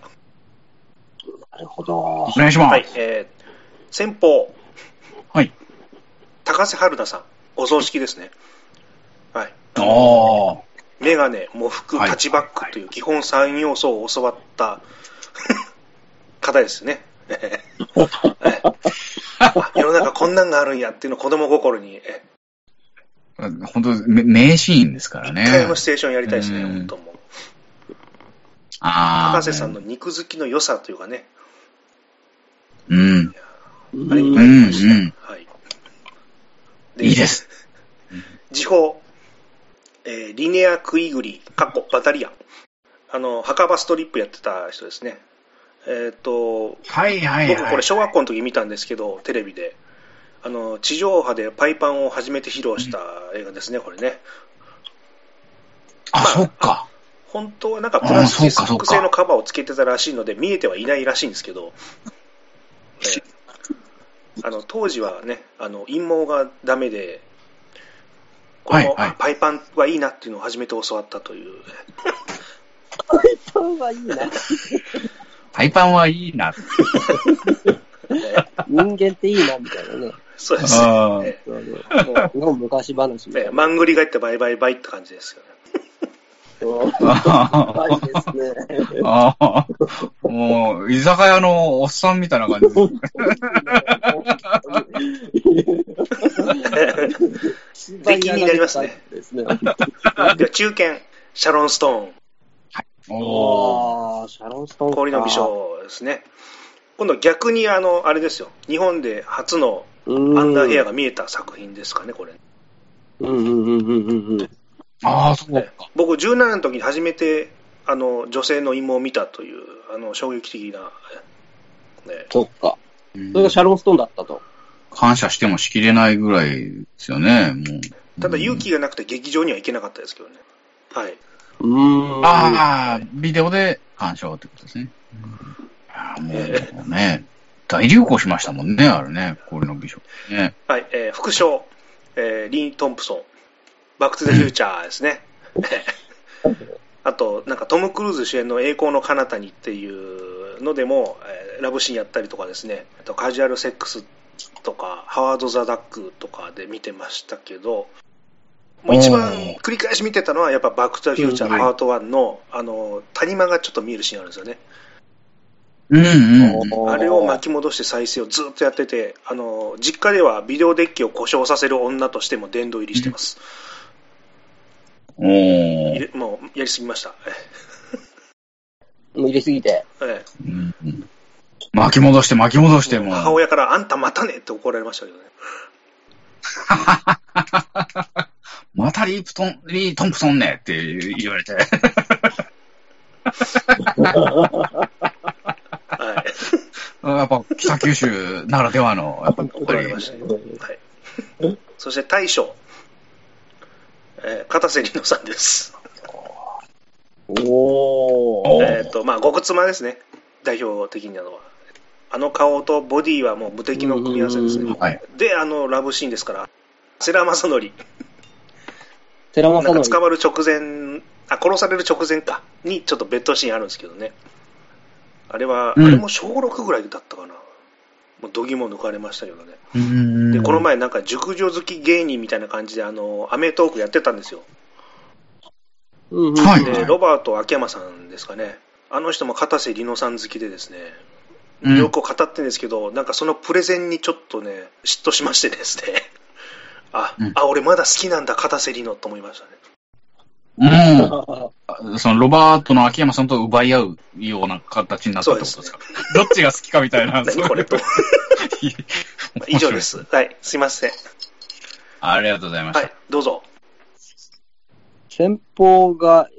なるほど。お願いします。はい、えー、先方、はい。高瀬春菜さん、お葬式ですね。はい。ああ。メガネ、喪服、はいタッチバックという基本3要素を教わった方ですね。あ世の中こんなんがあるんやっていうのを子供心に、え本当め名シーンですからね。一回のステーションやりたいですね、うん本当もう。ああ。高瀬さんの肉好きの良さというかね、うん。あれにりました。ん。はい。いいです。時報、えーリネア・クイグリー、カッコ、バタリアン。あの、墓場ストリップやってた人ですね。えっ、と、はいはいはい。僕これ小学校の時見たんですけど、テレビで。あの、地上波でパイパンを初めて披露した映画ですね、これね。あ、まあそっか。本当はなんかプラスチック製のカバーをつけてたらしいので、見えてはいないらしいんですけど、えーあの当時はね、あの陰謀がダメで、これも、はいはいパイパンはいいなっていうのを初めて教わったという。パイパンはいいな。パイパンはいいな。人間っていいな、みたいなね。そうですね。もうの昔話みたいな。えええマングリが言ってバイバイバイって感じですよね。そうですね。ああ、もう、居酒屋のおっさんみたいな感じ です。出禁になりますね。ですね。では中堅、シャロン・ストーン。おーああ、シャロンストーンか。氷の美少ですね。今度逆にあの、あれですよ。日本で初のうん。アンダーヘアが見えた作品ですかね、これ。うんうんうんうんうんうん。ああ、そうか。僕17の時に初めて、あの、女性の芋を見たという、あの、衝撃的な、ね、そっか。うんそれがシャロンストーンだったと。感謝してもしきれないぐらいですよね、もう。ただ勇気がなくて劇場には行けなかったですけどね。はい。うーん。ああ、ビデオで鑑賞ってことですね。ああもうね、大流行しましたもんね、あれね、氷の美少女。ね。はい、えー副賞、えーリー・トンプソン、バック・トゥ・ザ・フューチャーですね。あと、なんかトム・クルーズ主演の栄光の彼方にっていうのでも、えーラブシーンやったりとかですね、あとカジュアルセックスとか、ハワード・ザ・ダックとかで見てましたけど、もう一番繰り返し見てたのは、やっぱバック・トゥ・ザ・フューチャーのート1の、あの、谷間がちょっと見えるシーンあるんですよね。うんうん。あれを巻き戻して再生をずっとやってて、あの、実家ではビデオデッキを故障させる女としても殿堂入りしてます。おー入れもう、やりすぎました。もう入れすぎて。ええうんうん巻き戻して巻き戻してもう。母親からあんたまたねって怒られましたけどね。またリープトン、リー・トンプソンねって言われて。北九州ならではの、やっぱ怒られましたよ。はい。そして大将、えー片瀬里乃さんです。おー。えっ、と、まあ、極妻ですね。代表的なのは。あの顔とボディはもう無敵の組み合わせですね。はい。で、あのラブシーンですから、世良正則。寺正なんか捕則。まる直前、あ、殺される直前か、にちょっとベッドシーンあるんですけどね。あれは、うんあれも小6ぐらいだったかな。もう度肝抜かれましたけどね。で、この前なんか熟女好き芸人みたいな感じで、あの、アメトークやってたんですよ。はいで、ロバート秋山さんですかね。あの人も片瀬里乃さん好きでですね、うん魅力を語ってるんですけど、なんかそのプレゼンにちょっとね、嫉妬しましてですね。あ、うんあ、俺まだ好きなんだ、片瀬里乃と思いましたね。うん。そのロバートの秋山さんと奪い合うような形になったってことですか？どっちが好きかみたいな。何これと。以上で。す。はい、すいません。ありがとうございました。はい、どうぞ。先方が、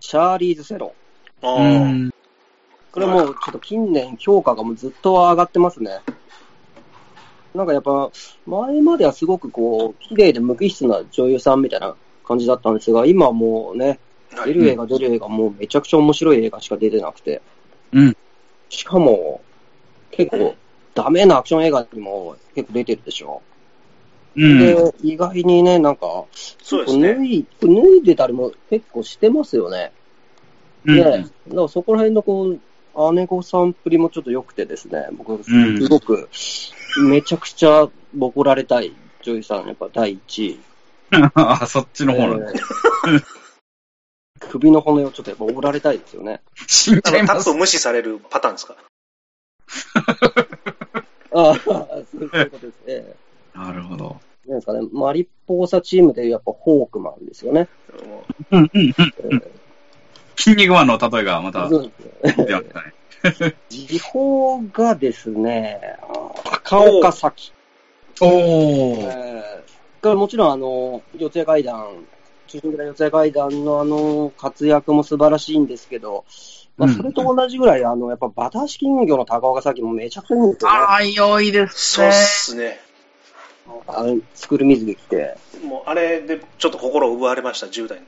シャーリーズ・セロン。あうーん。これもうちょっと近年評価がもうずっと上がってますね。なんかやっぱ、前まではすごくこう、綺麗で無機質な女優さんみたいな感じだったんですが、今はもうね、はい出る映画出る映画もうめちゃくちゃ面白い映画しか出てなくて。うん。しかも、結構、ダメなアクション映画にも結構出てるでしょ。うん。で、意外にね、なんか、そうですね。脱い、脱いでたりも結構してますよね。うんね、だからそこら辺のこう、姉子さんっぷりもちょっと良くてですね、僕、すごく、めちゃくちゃボコられたい女優さん、やっぱ第一位。あ、そっちの方なんだ。えー 首の骨をちょっとやっぱ折られたいですよね。死んじゃいます立つと。無視されるパターンですか？ああ、そういうことですね。なるほど。なんですかね、マリポーサチームでやっぱホークマンですよね。もうんうんうん。えー筋肉マンの例えがまたそうですね出ましたね。時報がですね、高岡咲。おえー、これもちろんあの、四谷階段、中心的な四谷階段のあの、活躍も素晴らしいんですけど、まあ、うんそれと同じぐらい、あの、やっぱバタ足金魚の高岡咲もめちゃくちゃいいんですよね。ああ、良いですね。そうっすね。あの、作る水着着て。もう、あれでちょっと心を奪われました、10代に。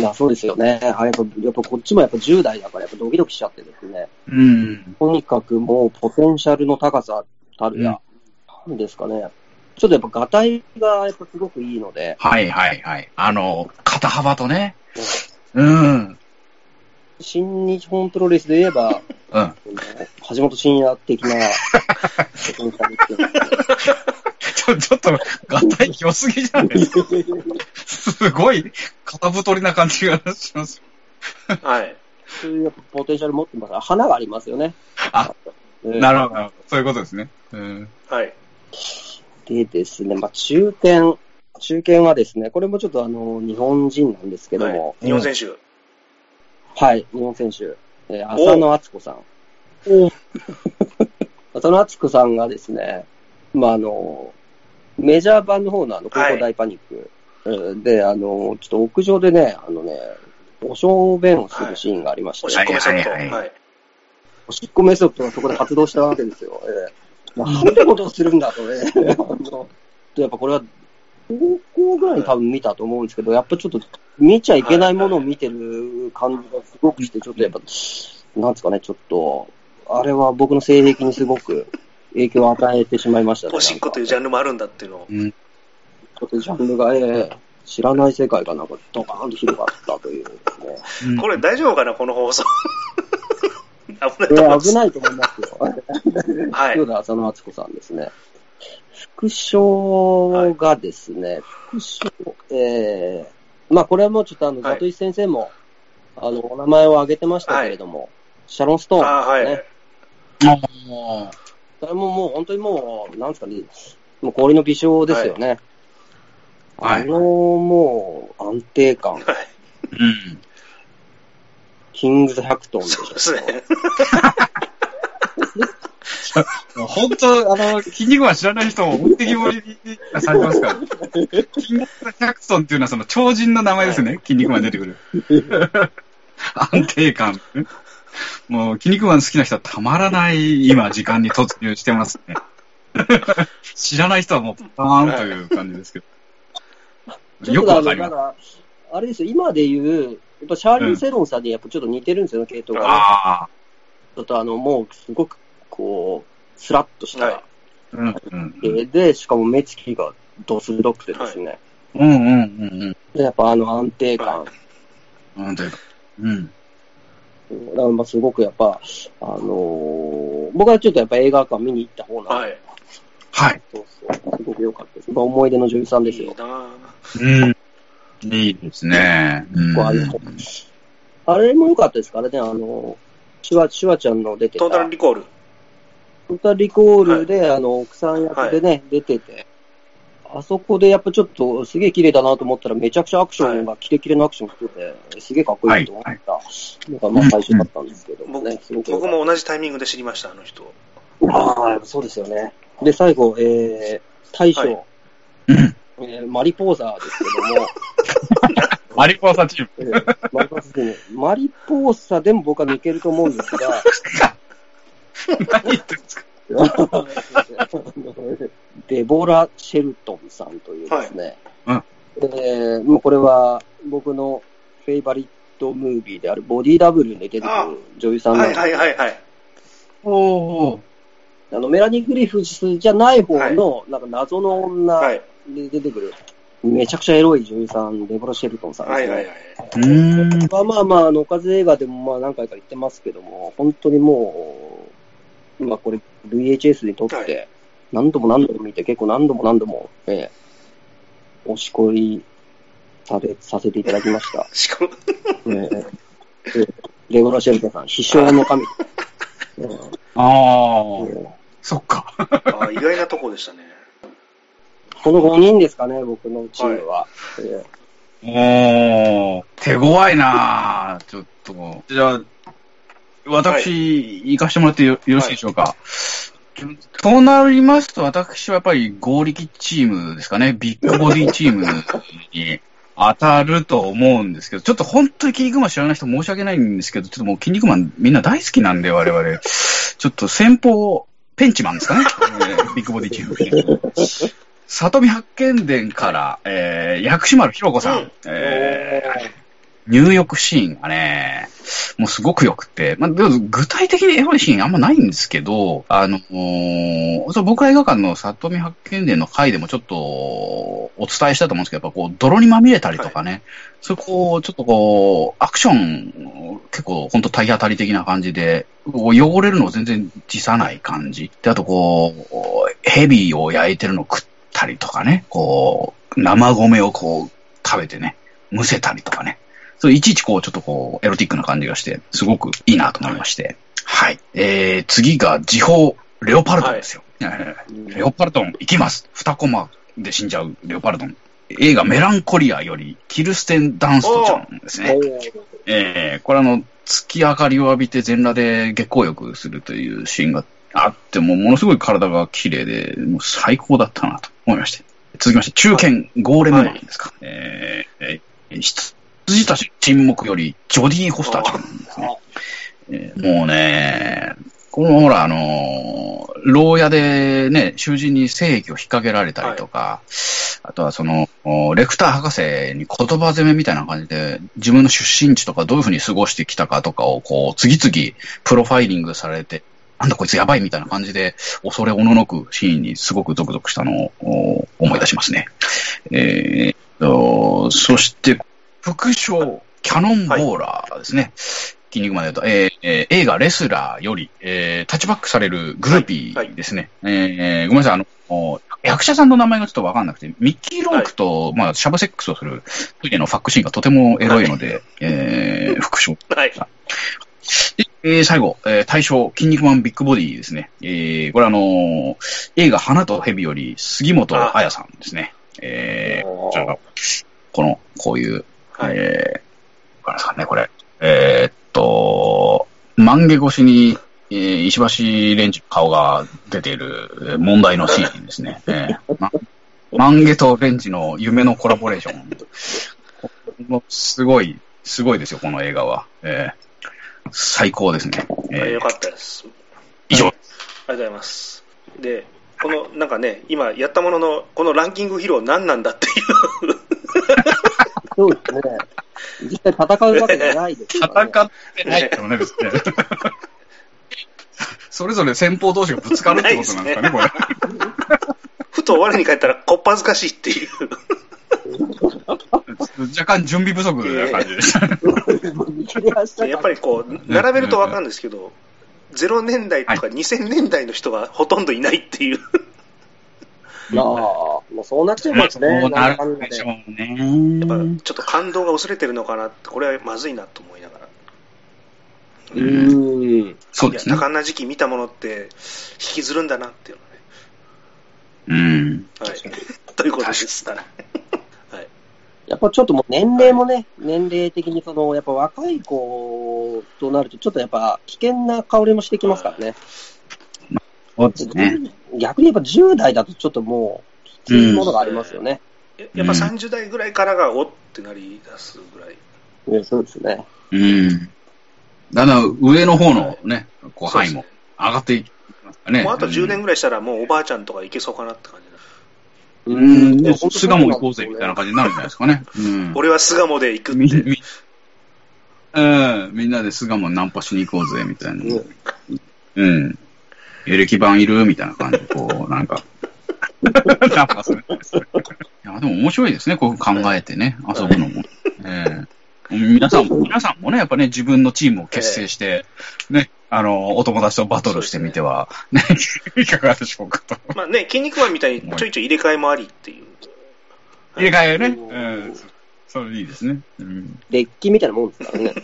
まあそうですよね。あやっぱ、やっぱこっちもやっぱ10代だからやっぱドキドキしちゃってですね。うん。とにかくもうポテンシャルの高さたるや、なんですかね。ちょっとやっぱ、がたいがやっぱすごくいいので、はいはいはい。あの、肩幅とね。うん。新日本プロレスで言えば、うん。橋本真也的な、ちょ、ちょっと、ガタイ良すぎじゃないですか。すごい、肩太りな感じがします。はい。そういうポテンシャル持ってます。花がありますよね。あ、うんなるほどなるほど。そういうことですね。うん。はい。でですね、まあ、中堅、中堅はですね、これもちょっとあの、日本人なんですけども、はい、日本選手。はい、日本選手、えー浅野敦子さん。浅野敦子さんがですね、まあ、あの、メジャー版の方のあの、高校大パニック、うんで、あの、ちょっと屋上でね、あのね、お小便をするシーンがありまして、おしっこメソッド。はいはいはいはい。おしっこメソッドがそこで発動したわけですよ。ええなんてことをするんだとね。やっぱこれは、高校ぐらいに多分見たと思うんですけど、やっぱちょっと見ちゃいけないものを見てる感じがすごくして、ちょっとやっぱ、なんですかね、ちょっと、あれは僕の性癖にすごく影響を与えてしまいましたね。おしっこというジャンルもあるんだっていうのを。うん。ちょっとジャンルが、ええ知らない世界がなんかドカーンと広がったというですね。これ大丈夫かな、この放送。危ない。危ないと思いますよ。はい塩田浅野敦子さんですね。副賞がですね、副賞、えー、まあこれはもうちょっとあの、はい里井先生も、あの、お名前を挙げてましたけれども、シャロン・ストーン、ね。あーはい。もそれももう本当にもう、なんですかね、もう氷の微笑ですよね。はいあの、もう、安定感、はい。う、うん。キングズ100トンでしょそうですね。本当、あの、筋肉マン知らない人も置いてきぼりにされてますから。筋肉マンジャクソンっていうのはその超人の名前ですね。筋肉マン出てくる。安定感。もう、筋肉マン好きな人はたまらない今時間に突入してますね。知らない人はもうパーンという感じですけど。よくわかります。あれですよ、今で言う、やっぱシャーリー・セロンさんにやっぱちょっと似てるんですよね、系統がね。ああ。ちょっとあの、もうすごく、こう、スラッとした、はいうんで、しかも目つきがド鋭くてですね。うんうんうんで、やっぱあの安定感。はうん。なんというか。うん。うんだからまあすごくやっぱ、あのー僕はちょっとやっぱ映画館見に行った方なんで、はい。はい。そうそう、すごく良かったです。まあ思い出の女優さんですよ。いいなぁうん。いいですね。うん。こうあのあれも良かったですからね、あの、シュワ、シュワちゃんの出てた、トータルリコール。トータルリコールで、あの、奥さん役でね、出てて、あそこでやっぱちょっとすげえ綺麗だなと思ったら、めちゃくちゃアクションが、キレキレのアクションが出て、すげえかっこいいと思ったのが、まあ最初だったんですけども僕ね、すごく良かっ僕も同じタイミングで知りました、あの人。た。ああ、そうですよね。で、最後、えー、大将、はいうん。えーマリポーザーですけども、マリポーサチーム。えーマリポーザでもマリポーザでも僕は抜けると思うんですが、何言ってるんですか。デボラ・シェルトンさんというですね、はい。えーもうこれは僕のフェイバリットムービーであるボディダブルに出てくる女優さんなんはいですはいはいはい。おー。あのメラニー・グリフスじゃない方の、なんか謎の女はい。で出てくる、めちゃくちゃエロい女優さん、デボラ・シェルトンさんですね。はいはいはい。うーん。まあまあまあ、あの、おかず映画でもまあ何回か言ってますけども、本当にもう、まあこれ VHS に撮って、はい何度も何度も見て、結構何度も何度も、えー、押し込いされ、させていただきました。しかも、えーえーレゴラ・シェルトンさん、秘書の神。えーああ。えーそっか。あ意外なとこでしたね。この5人ですかね、僕のチームは。えーおー。手強いなぁ。ちょっと。じゃあ、私、行かしてもらってよよろしいでしょうか。となりますと、私はやっぱり合力チームですかね。ビッグボディチームに当たると思うんですけど、ちょっと本当に筋肉マン知らない人申し訳ないんですけど、ちょっともう筋肉マンみんな大好きなんで、我々。ちょっと先方、ペンチマンですかね。えービッグボディチーム。里見八犬伝から、えー、薬師丸ひろ子さん、えー、入浴シーンがね、もうすごく良くて、まあ、でも具体的にエロいシーンあんまないんですけど、あのーそう僕は映画館の里見八犬伝の回でもちょっとお伝えしたと思うんですけど、やっぱこう、泥にまみれたりとかね、そうい。うこう、ちょっとこう、アクション、結構本当体当たり的な感じで、こう汚れるのを全然辞さない感じ。で、あとこう、ヘビを焼いてるの食ったりとかね、こう、生米をこう、食べてね、むせたりとかね。そう、いちいちこう、ちょっとこう、エロティックな感じがして、すごくいいなと思いまして。はい。えー、次が、時報、レオパルトンですよ。えーレオパルトン、行きます。二コマで死んじゃうレオパルトン。映画メランコリアより、キルステン・ダンストちゃんですね。えー、これあの、月明かりを浴びて全裸で月光浴するというシーンがあって、もうものすごい体が綺麗で、もう最高だったなと思いまして。続きまして、中堅ゴーレムマンですか。えーえー、羊たちの沈黙より、ジョディ・ホスターちゃんですね。えーもうね、このほら、あのー牢屋でね、囚人に精液を引っ掛けられたりとか、あとはその、おレクター博士に言葉攻めみたいな感じで、自分の出身地とかどういうふうに過ごしてきたかとかを、こう、次々プロファイリングされて、なんだこいつやばいみたいな感じで、恐れおののくシーンにすごくゾクゾクしたのをお思い出しますね。えーっと、そして、副賞、キャノンボーラーですね。筋肉まで言うと、えーえー映画レスラーより、えータッチバックされるグルーピーですね。えーごめんなさい、あの、お役者さんの名前がちょっとわかんなくて、ミッキー・ロークと、まあ、シャブセックスをする時のファックシーンがとてもエロいので、えー副賞。はい。で、えー最後、えー大賞、筋肉マンビッグボディですね。えーこれあのー映画花と蛇より杉本彩さんですね。えーこちらがこの、こういう、はい。えー、わかりますかね、これ。えーっと、万華越しに、えー石橋レンジの顔が出ているえー問題のシーンですね。えーま万華とレンジの夢のコラボレーション。すごい、すごいですよ、この映画は。えー最高ですね。えーよかったです。以上。ありがとうございます。で、この、なんかね、今やったものの、このランキング披露何なんだっていう。そうですね。実際戦うわけじゃないです戦から、ね。ってないけどね、別に。それぞれ先方同士がぶつかるってことなんですかね、これ。ふと我に返ったら、こっぱずかしいっていう。若干準備不足な感じでしたね。やっぱりこう、並べるとわかるんですけど、0年代とか2000年代の人がほとんどいないっていう。ああ、もうそうなっちゃいますね。そうななんでるでしょうやっぱね。ちょっと感動が薄れてるのかなって、これはまずいなと思いながら。うーん。そうですねいや多。感な時期見たものって、引きずるんだなっていううん。のね。はい。ということです。はい。やっぱちょっともう年齢もね、年齢的にその、やっぱ若い子となると、ちょっとやっぱ危険な香りもしてきますからね。そうですね。逆にやっぱ10代だとちょっともう、きついものがありますよね。ややっぱ30代ぐらいからがおってなり出すぐらい。ねそうですね。うん。だんだん上の方のね、こう範囲も上がっていきますかね。もうあと10年ぐらいしたらもうおばあちゃんとかいけそうかなって感じだ。ううん巣鴨行こうぜみたいな感じになるんじゃないですかね。うん。俺は巣鴨で行くみ、って。み、うん。みんなで巣鴨ナンパしに行こうぜみたいな。うん。エレキ版いるみたいな感じで、こう、なんか。ナンパするいや、でも面白いですね、こう考えてね、遊ぶのも。ええ皆さんも、皆さんもね、やっぱね、自分のチームを結成して、ね、あの、お友達とバトルしてみては、ね、いかがでしょうかと。まあね、筋肉マンみたいにちょいちょい入れ替えもありっていう。入れ替えね。ううんん。それいいですね。うん。デッキみたいなもんですからね。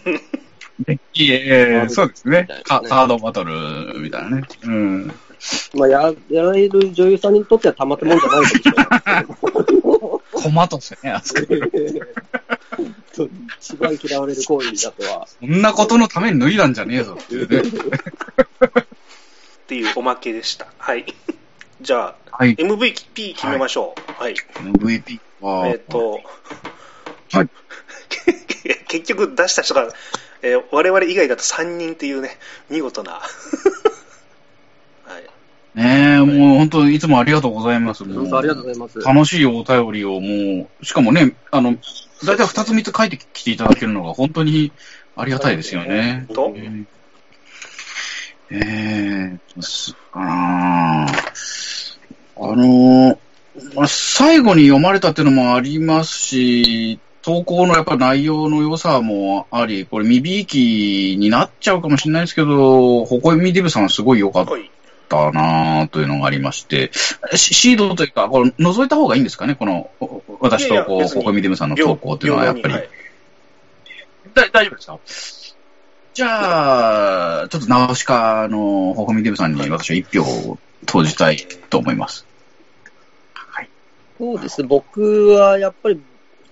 いえ、ええそうですねカ。カードバトルみたいなね。うん。まあ、や、やられる女優さんにとってはたまったもんじゃないかもしれない。コマとしてね、扱う。一番嫌われる行為だとは。そんなことのために脱いだんじゃねえぞっていうね。っていうおまけでした。はい。じゃあ、はい。MVP 決めましょう。はい。MVP は、えっ、と、はい。結局出した人が、えー我々以外だと3人っていうね、見事な。はい。ねえ、もう本当いつもありがとうございます。本当ありがとうございます。楽しいお便りをもう、しかもね、あの、だいたい2つ3つ書いてきていただけるのが本当に、ありがたいですよね。と、えー、すっかな。あの、まあ、最後に読まれたっていうのもありますし、投稿のやっぱ内容の良さもあり、これ、未びいきになっちゃうかもしれないですけど、ほこみデブさんすごい良かったなというのがありまして、シシードというか、これ覗いた方がいいんですかね、この、私とこう、ほこみデブさんの投稿っていうのはやっぱり。はい。だ大丈夫ですか？じゃあ、ちょっとナウシカのほこみデブさんに私は一票を投じたいと思います。はい。そうです。ね、僕はやっぱり、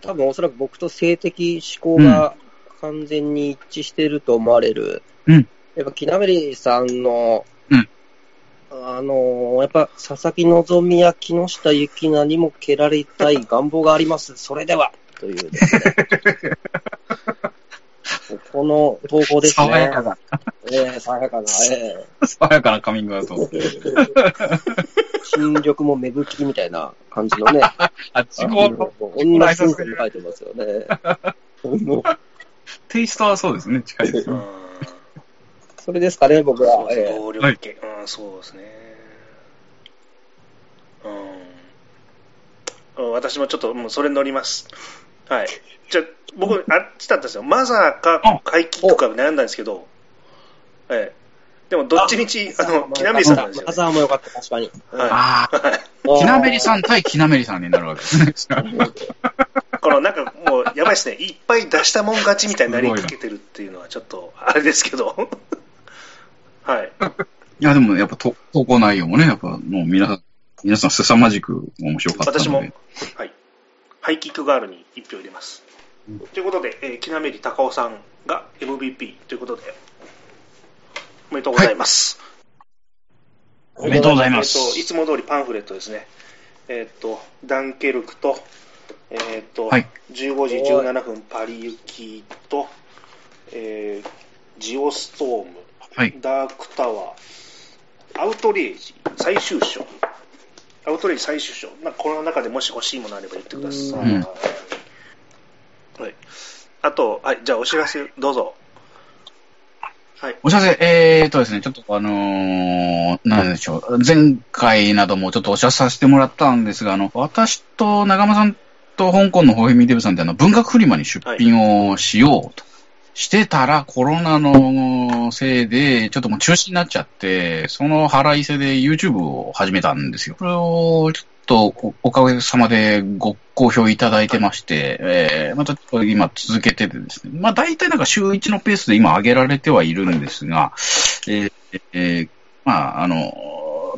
多分おそらく僕と性的思考が完全に一致していると思われる、うん。やっぱ、キナメリさんの、うんあのやっぱ、佐々木希や木下ゆきなにも蹴られたい願望があります。それでは、というですね。この投稿ですね。爽やかな、ええ爽やかな、え爽やかなカミングアウト。え新緑も芽吹きみたいな感じのね。あ、自己の同じ文章書いてますよね。テイストはそうですね、近いです。それですかね、僕は。ええ動力系、うん、そうですね。うん。うん私もちょっともうそれに乗ります。はい。じゃあ、僕、あっちだったんですよ。マザーかあ怪奇とか悩んだんですけど、ええ。でも、どっちみち、あの、きなめりさんなんですよ、マね。ザーもよかった、確かに。はああ、キナメリさん対キナメリさんになるわけですね。い。このなんかもう、やばいですね。いっぱい出したもん勝ちみたいになりかけてるっていうのはちょっと、あれですけど。はい。いや、でもやっぱと投稿内容もね、やっぱもう皆さん、皆さん凄まじく面白かったので。私も、はい。ハイキックガールに1票入れます。ということで、えー、きなめり高尾さんが MVP ということで、おめでとうございます。おめでとうございます。えっ、と、いつも通りパンフレットですね。えっ、と、ダンケルクと、えっ、と、はい15時17分パリ行きと、えージオストーム、はい。ダークタワー、アウトレイジ、最終章。アウトレイジ最終章。なんかこの中でもし欲しいものあれば言ってください。うんはい。あと、はい、じゃあお知らせどうぞ。はい。お知らせ、えーとですね、ちょっとあのー、なんでしょう、前回などもちょっとお知らせさせてもらったんですが、あの、私と長間さんと香港のホヘミデブさんってあの、文学フリマに出品をしようと。してたらコロナのせいで、ちょっともう中止になっちゃって、その腹いせで YouTube を始めたんですよ。これをちょっとおかげさまでご好評いただいてまして、えー、またちょっと今続けててですね、まあ大体なんか週1のペースで今上げられてはいるんですが、えーえーまああの、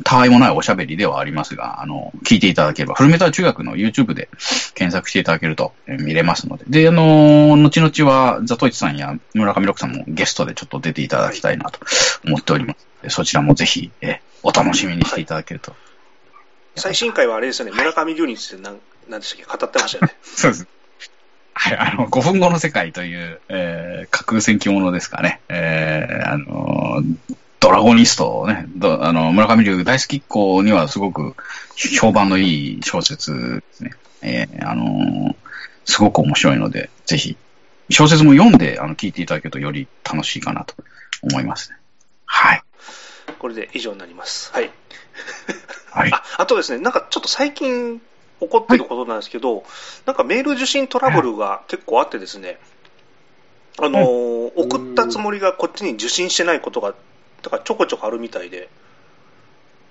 たわいもないおしゃべりではありますが、あの、聞いていただければ、フルメタル中学の YouTube で検索していただけるとえー見れますので。で、あの、後々はザトイチさんや村上六さんもゲストでちょっと出ていただきたいなと思っております。そちらもぜひ、えーお楽しみにしていただけると。最新回はあれですよね、村上龍について何何でしたっけ？語ってましたよね。そうです。はい、あの、5分後の世界という、えー、架空戦記ものですかね。えー、あの、ドラゴニストね、どあの、村上龍大好きっ子にはすごく評判のいい小説ですね。えー、あの、すごく面白いので、ぜひ、小説も読んで、あの、聞いていただけるとより楽しいかなと思いますね。はい。これで以上になります。はい。はい。ああとですね、なんかちょっと最近起こってることなんですけど、なんかメール受信トラブルが結構あってですね、あのー送ったつもりがこっちに受信してないことが、だからちょこちょこあるみたいで、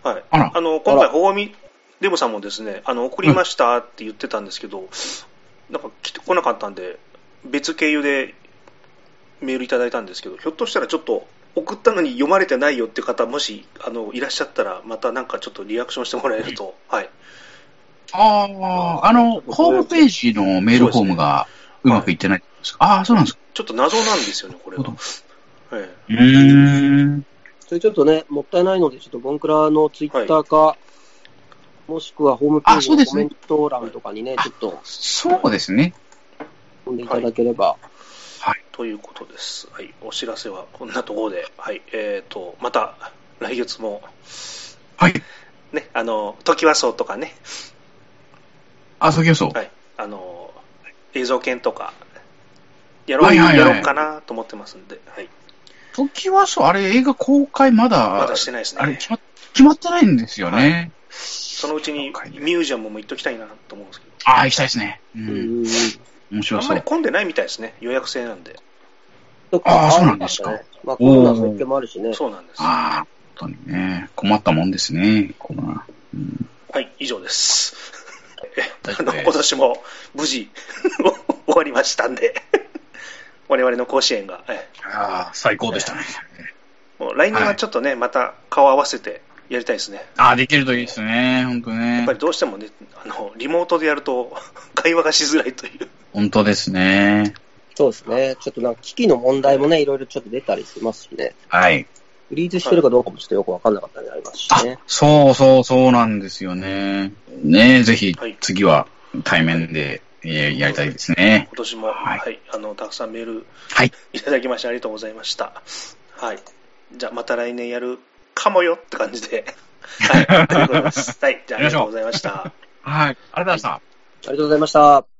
はい。あの、今回、ほごみデブさんもですね、あの、送りましたって言ってたんですけど、なんか来てこなかったんで、別経由でメールいただいたんですけど、ひょっとしたらちょっと送ったのに読まれてないよって方、もしあのいらっしゃったら、またなんかちょっとリアクションしてもらえると、はい。ああ、あの、ホームページのメールフォームがうまくいってないんですか、ああ、そうなんですか。ちょっと謎なんですよね、これはなる。えうーん。それちょっとね、もったいないので、ちょっとボンクラのツイッターか、もしくはホームページのコメント欄とかにね、ちょっとそうですね。飛んでいただければ。えということです。はい。お知らせはこんなところで、はい。えっ、と、また来月も、はい。ね、あの、時はそうとかね、あ、そうそう。はい。あの、映像犬とか、やろう、はいはいはいやろうかなと思ってますんで、はい。時はそう、あれ映画公開まだ、まだしてないですねあれ決ま決まってないんですよね。そのうちにミュージアムも行っときたいなと思うんですけど。ああ、行きたいですね。う。うんん。面白そうあんまり。混んでないみたいですね。予約制なんで。あーそうなんですかまあ、コロナの影響もあるしね。そうなんです。ああ、本当にね。困ったもんですね、コロナ。うんはい、以上です。あ今年も無事 終わりましたんで、我々の甲子園が、えああ、最高でしたね。もう来年はちょっとね、また顔合わせてやりたいですね。ああ、できるといいですね。本当やねっぱ。りどうしてもね、あの、リモートでやると 会話がしづらいという。本当ですね。そうですね。ちょっとなんか機器の問題もね、いろいろちょっと出たりしますしね。はい。フリーズしてるかどうかもちょっとよくわかんなかったりありますしあね。、そうそうそうなんですよね。ねぜひはい、次は対面で、えーやりたいですね今。年も、は、はいいあの、たくさんメールはい。いただきましてありがとうございました。はい。じゃあまた来年やるかもよって感じで。はい。ということです。はい。じゃあありがとうございました。はい。ありがとうございました。ありがとうございました。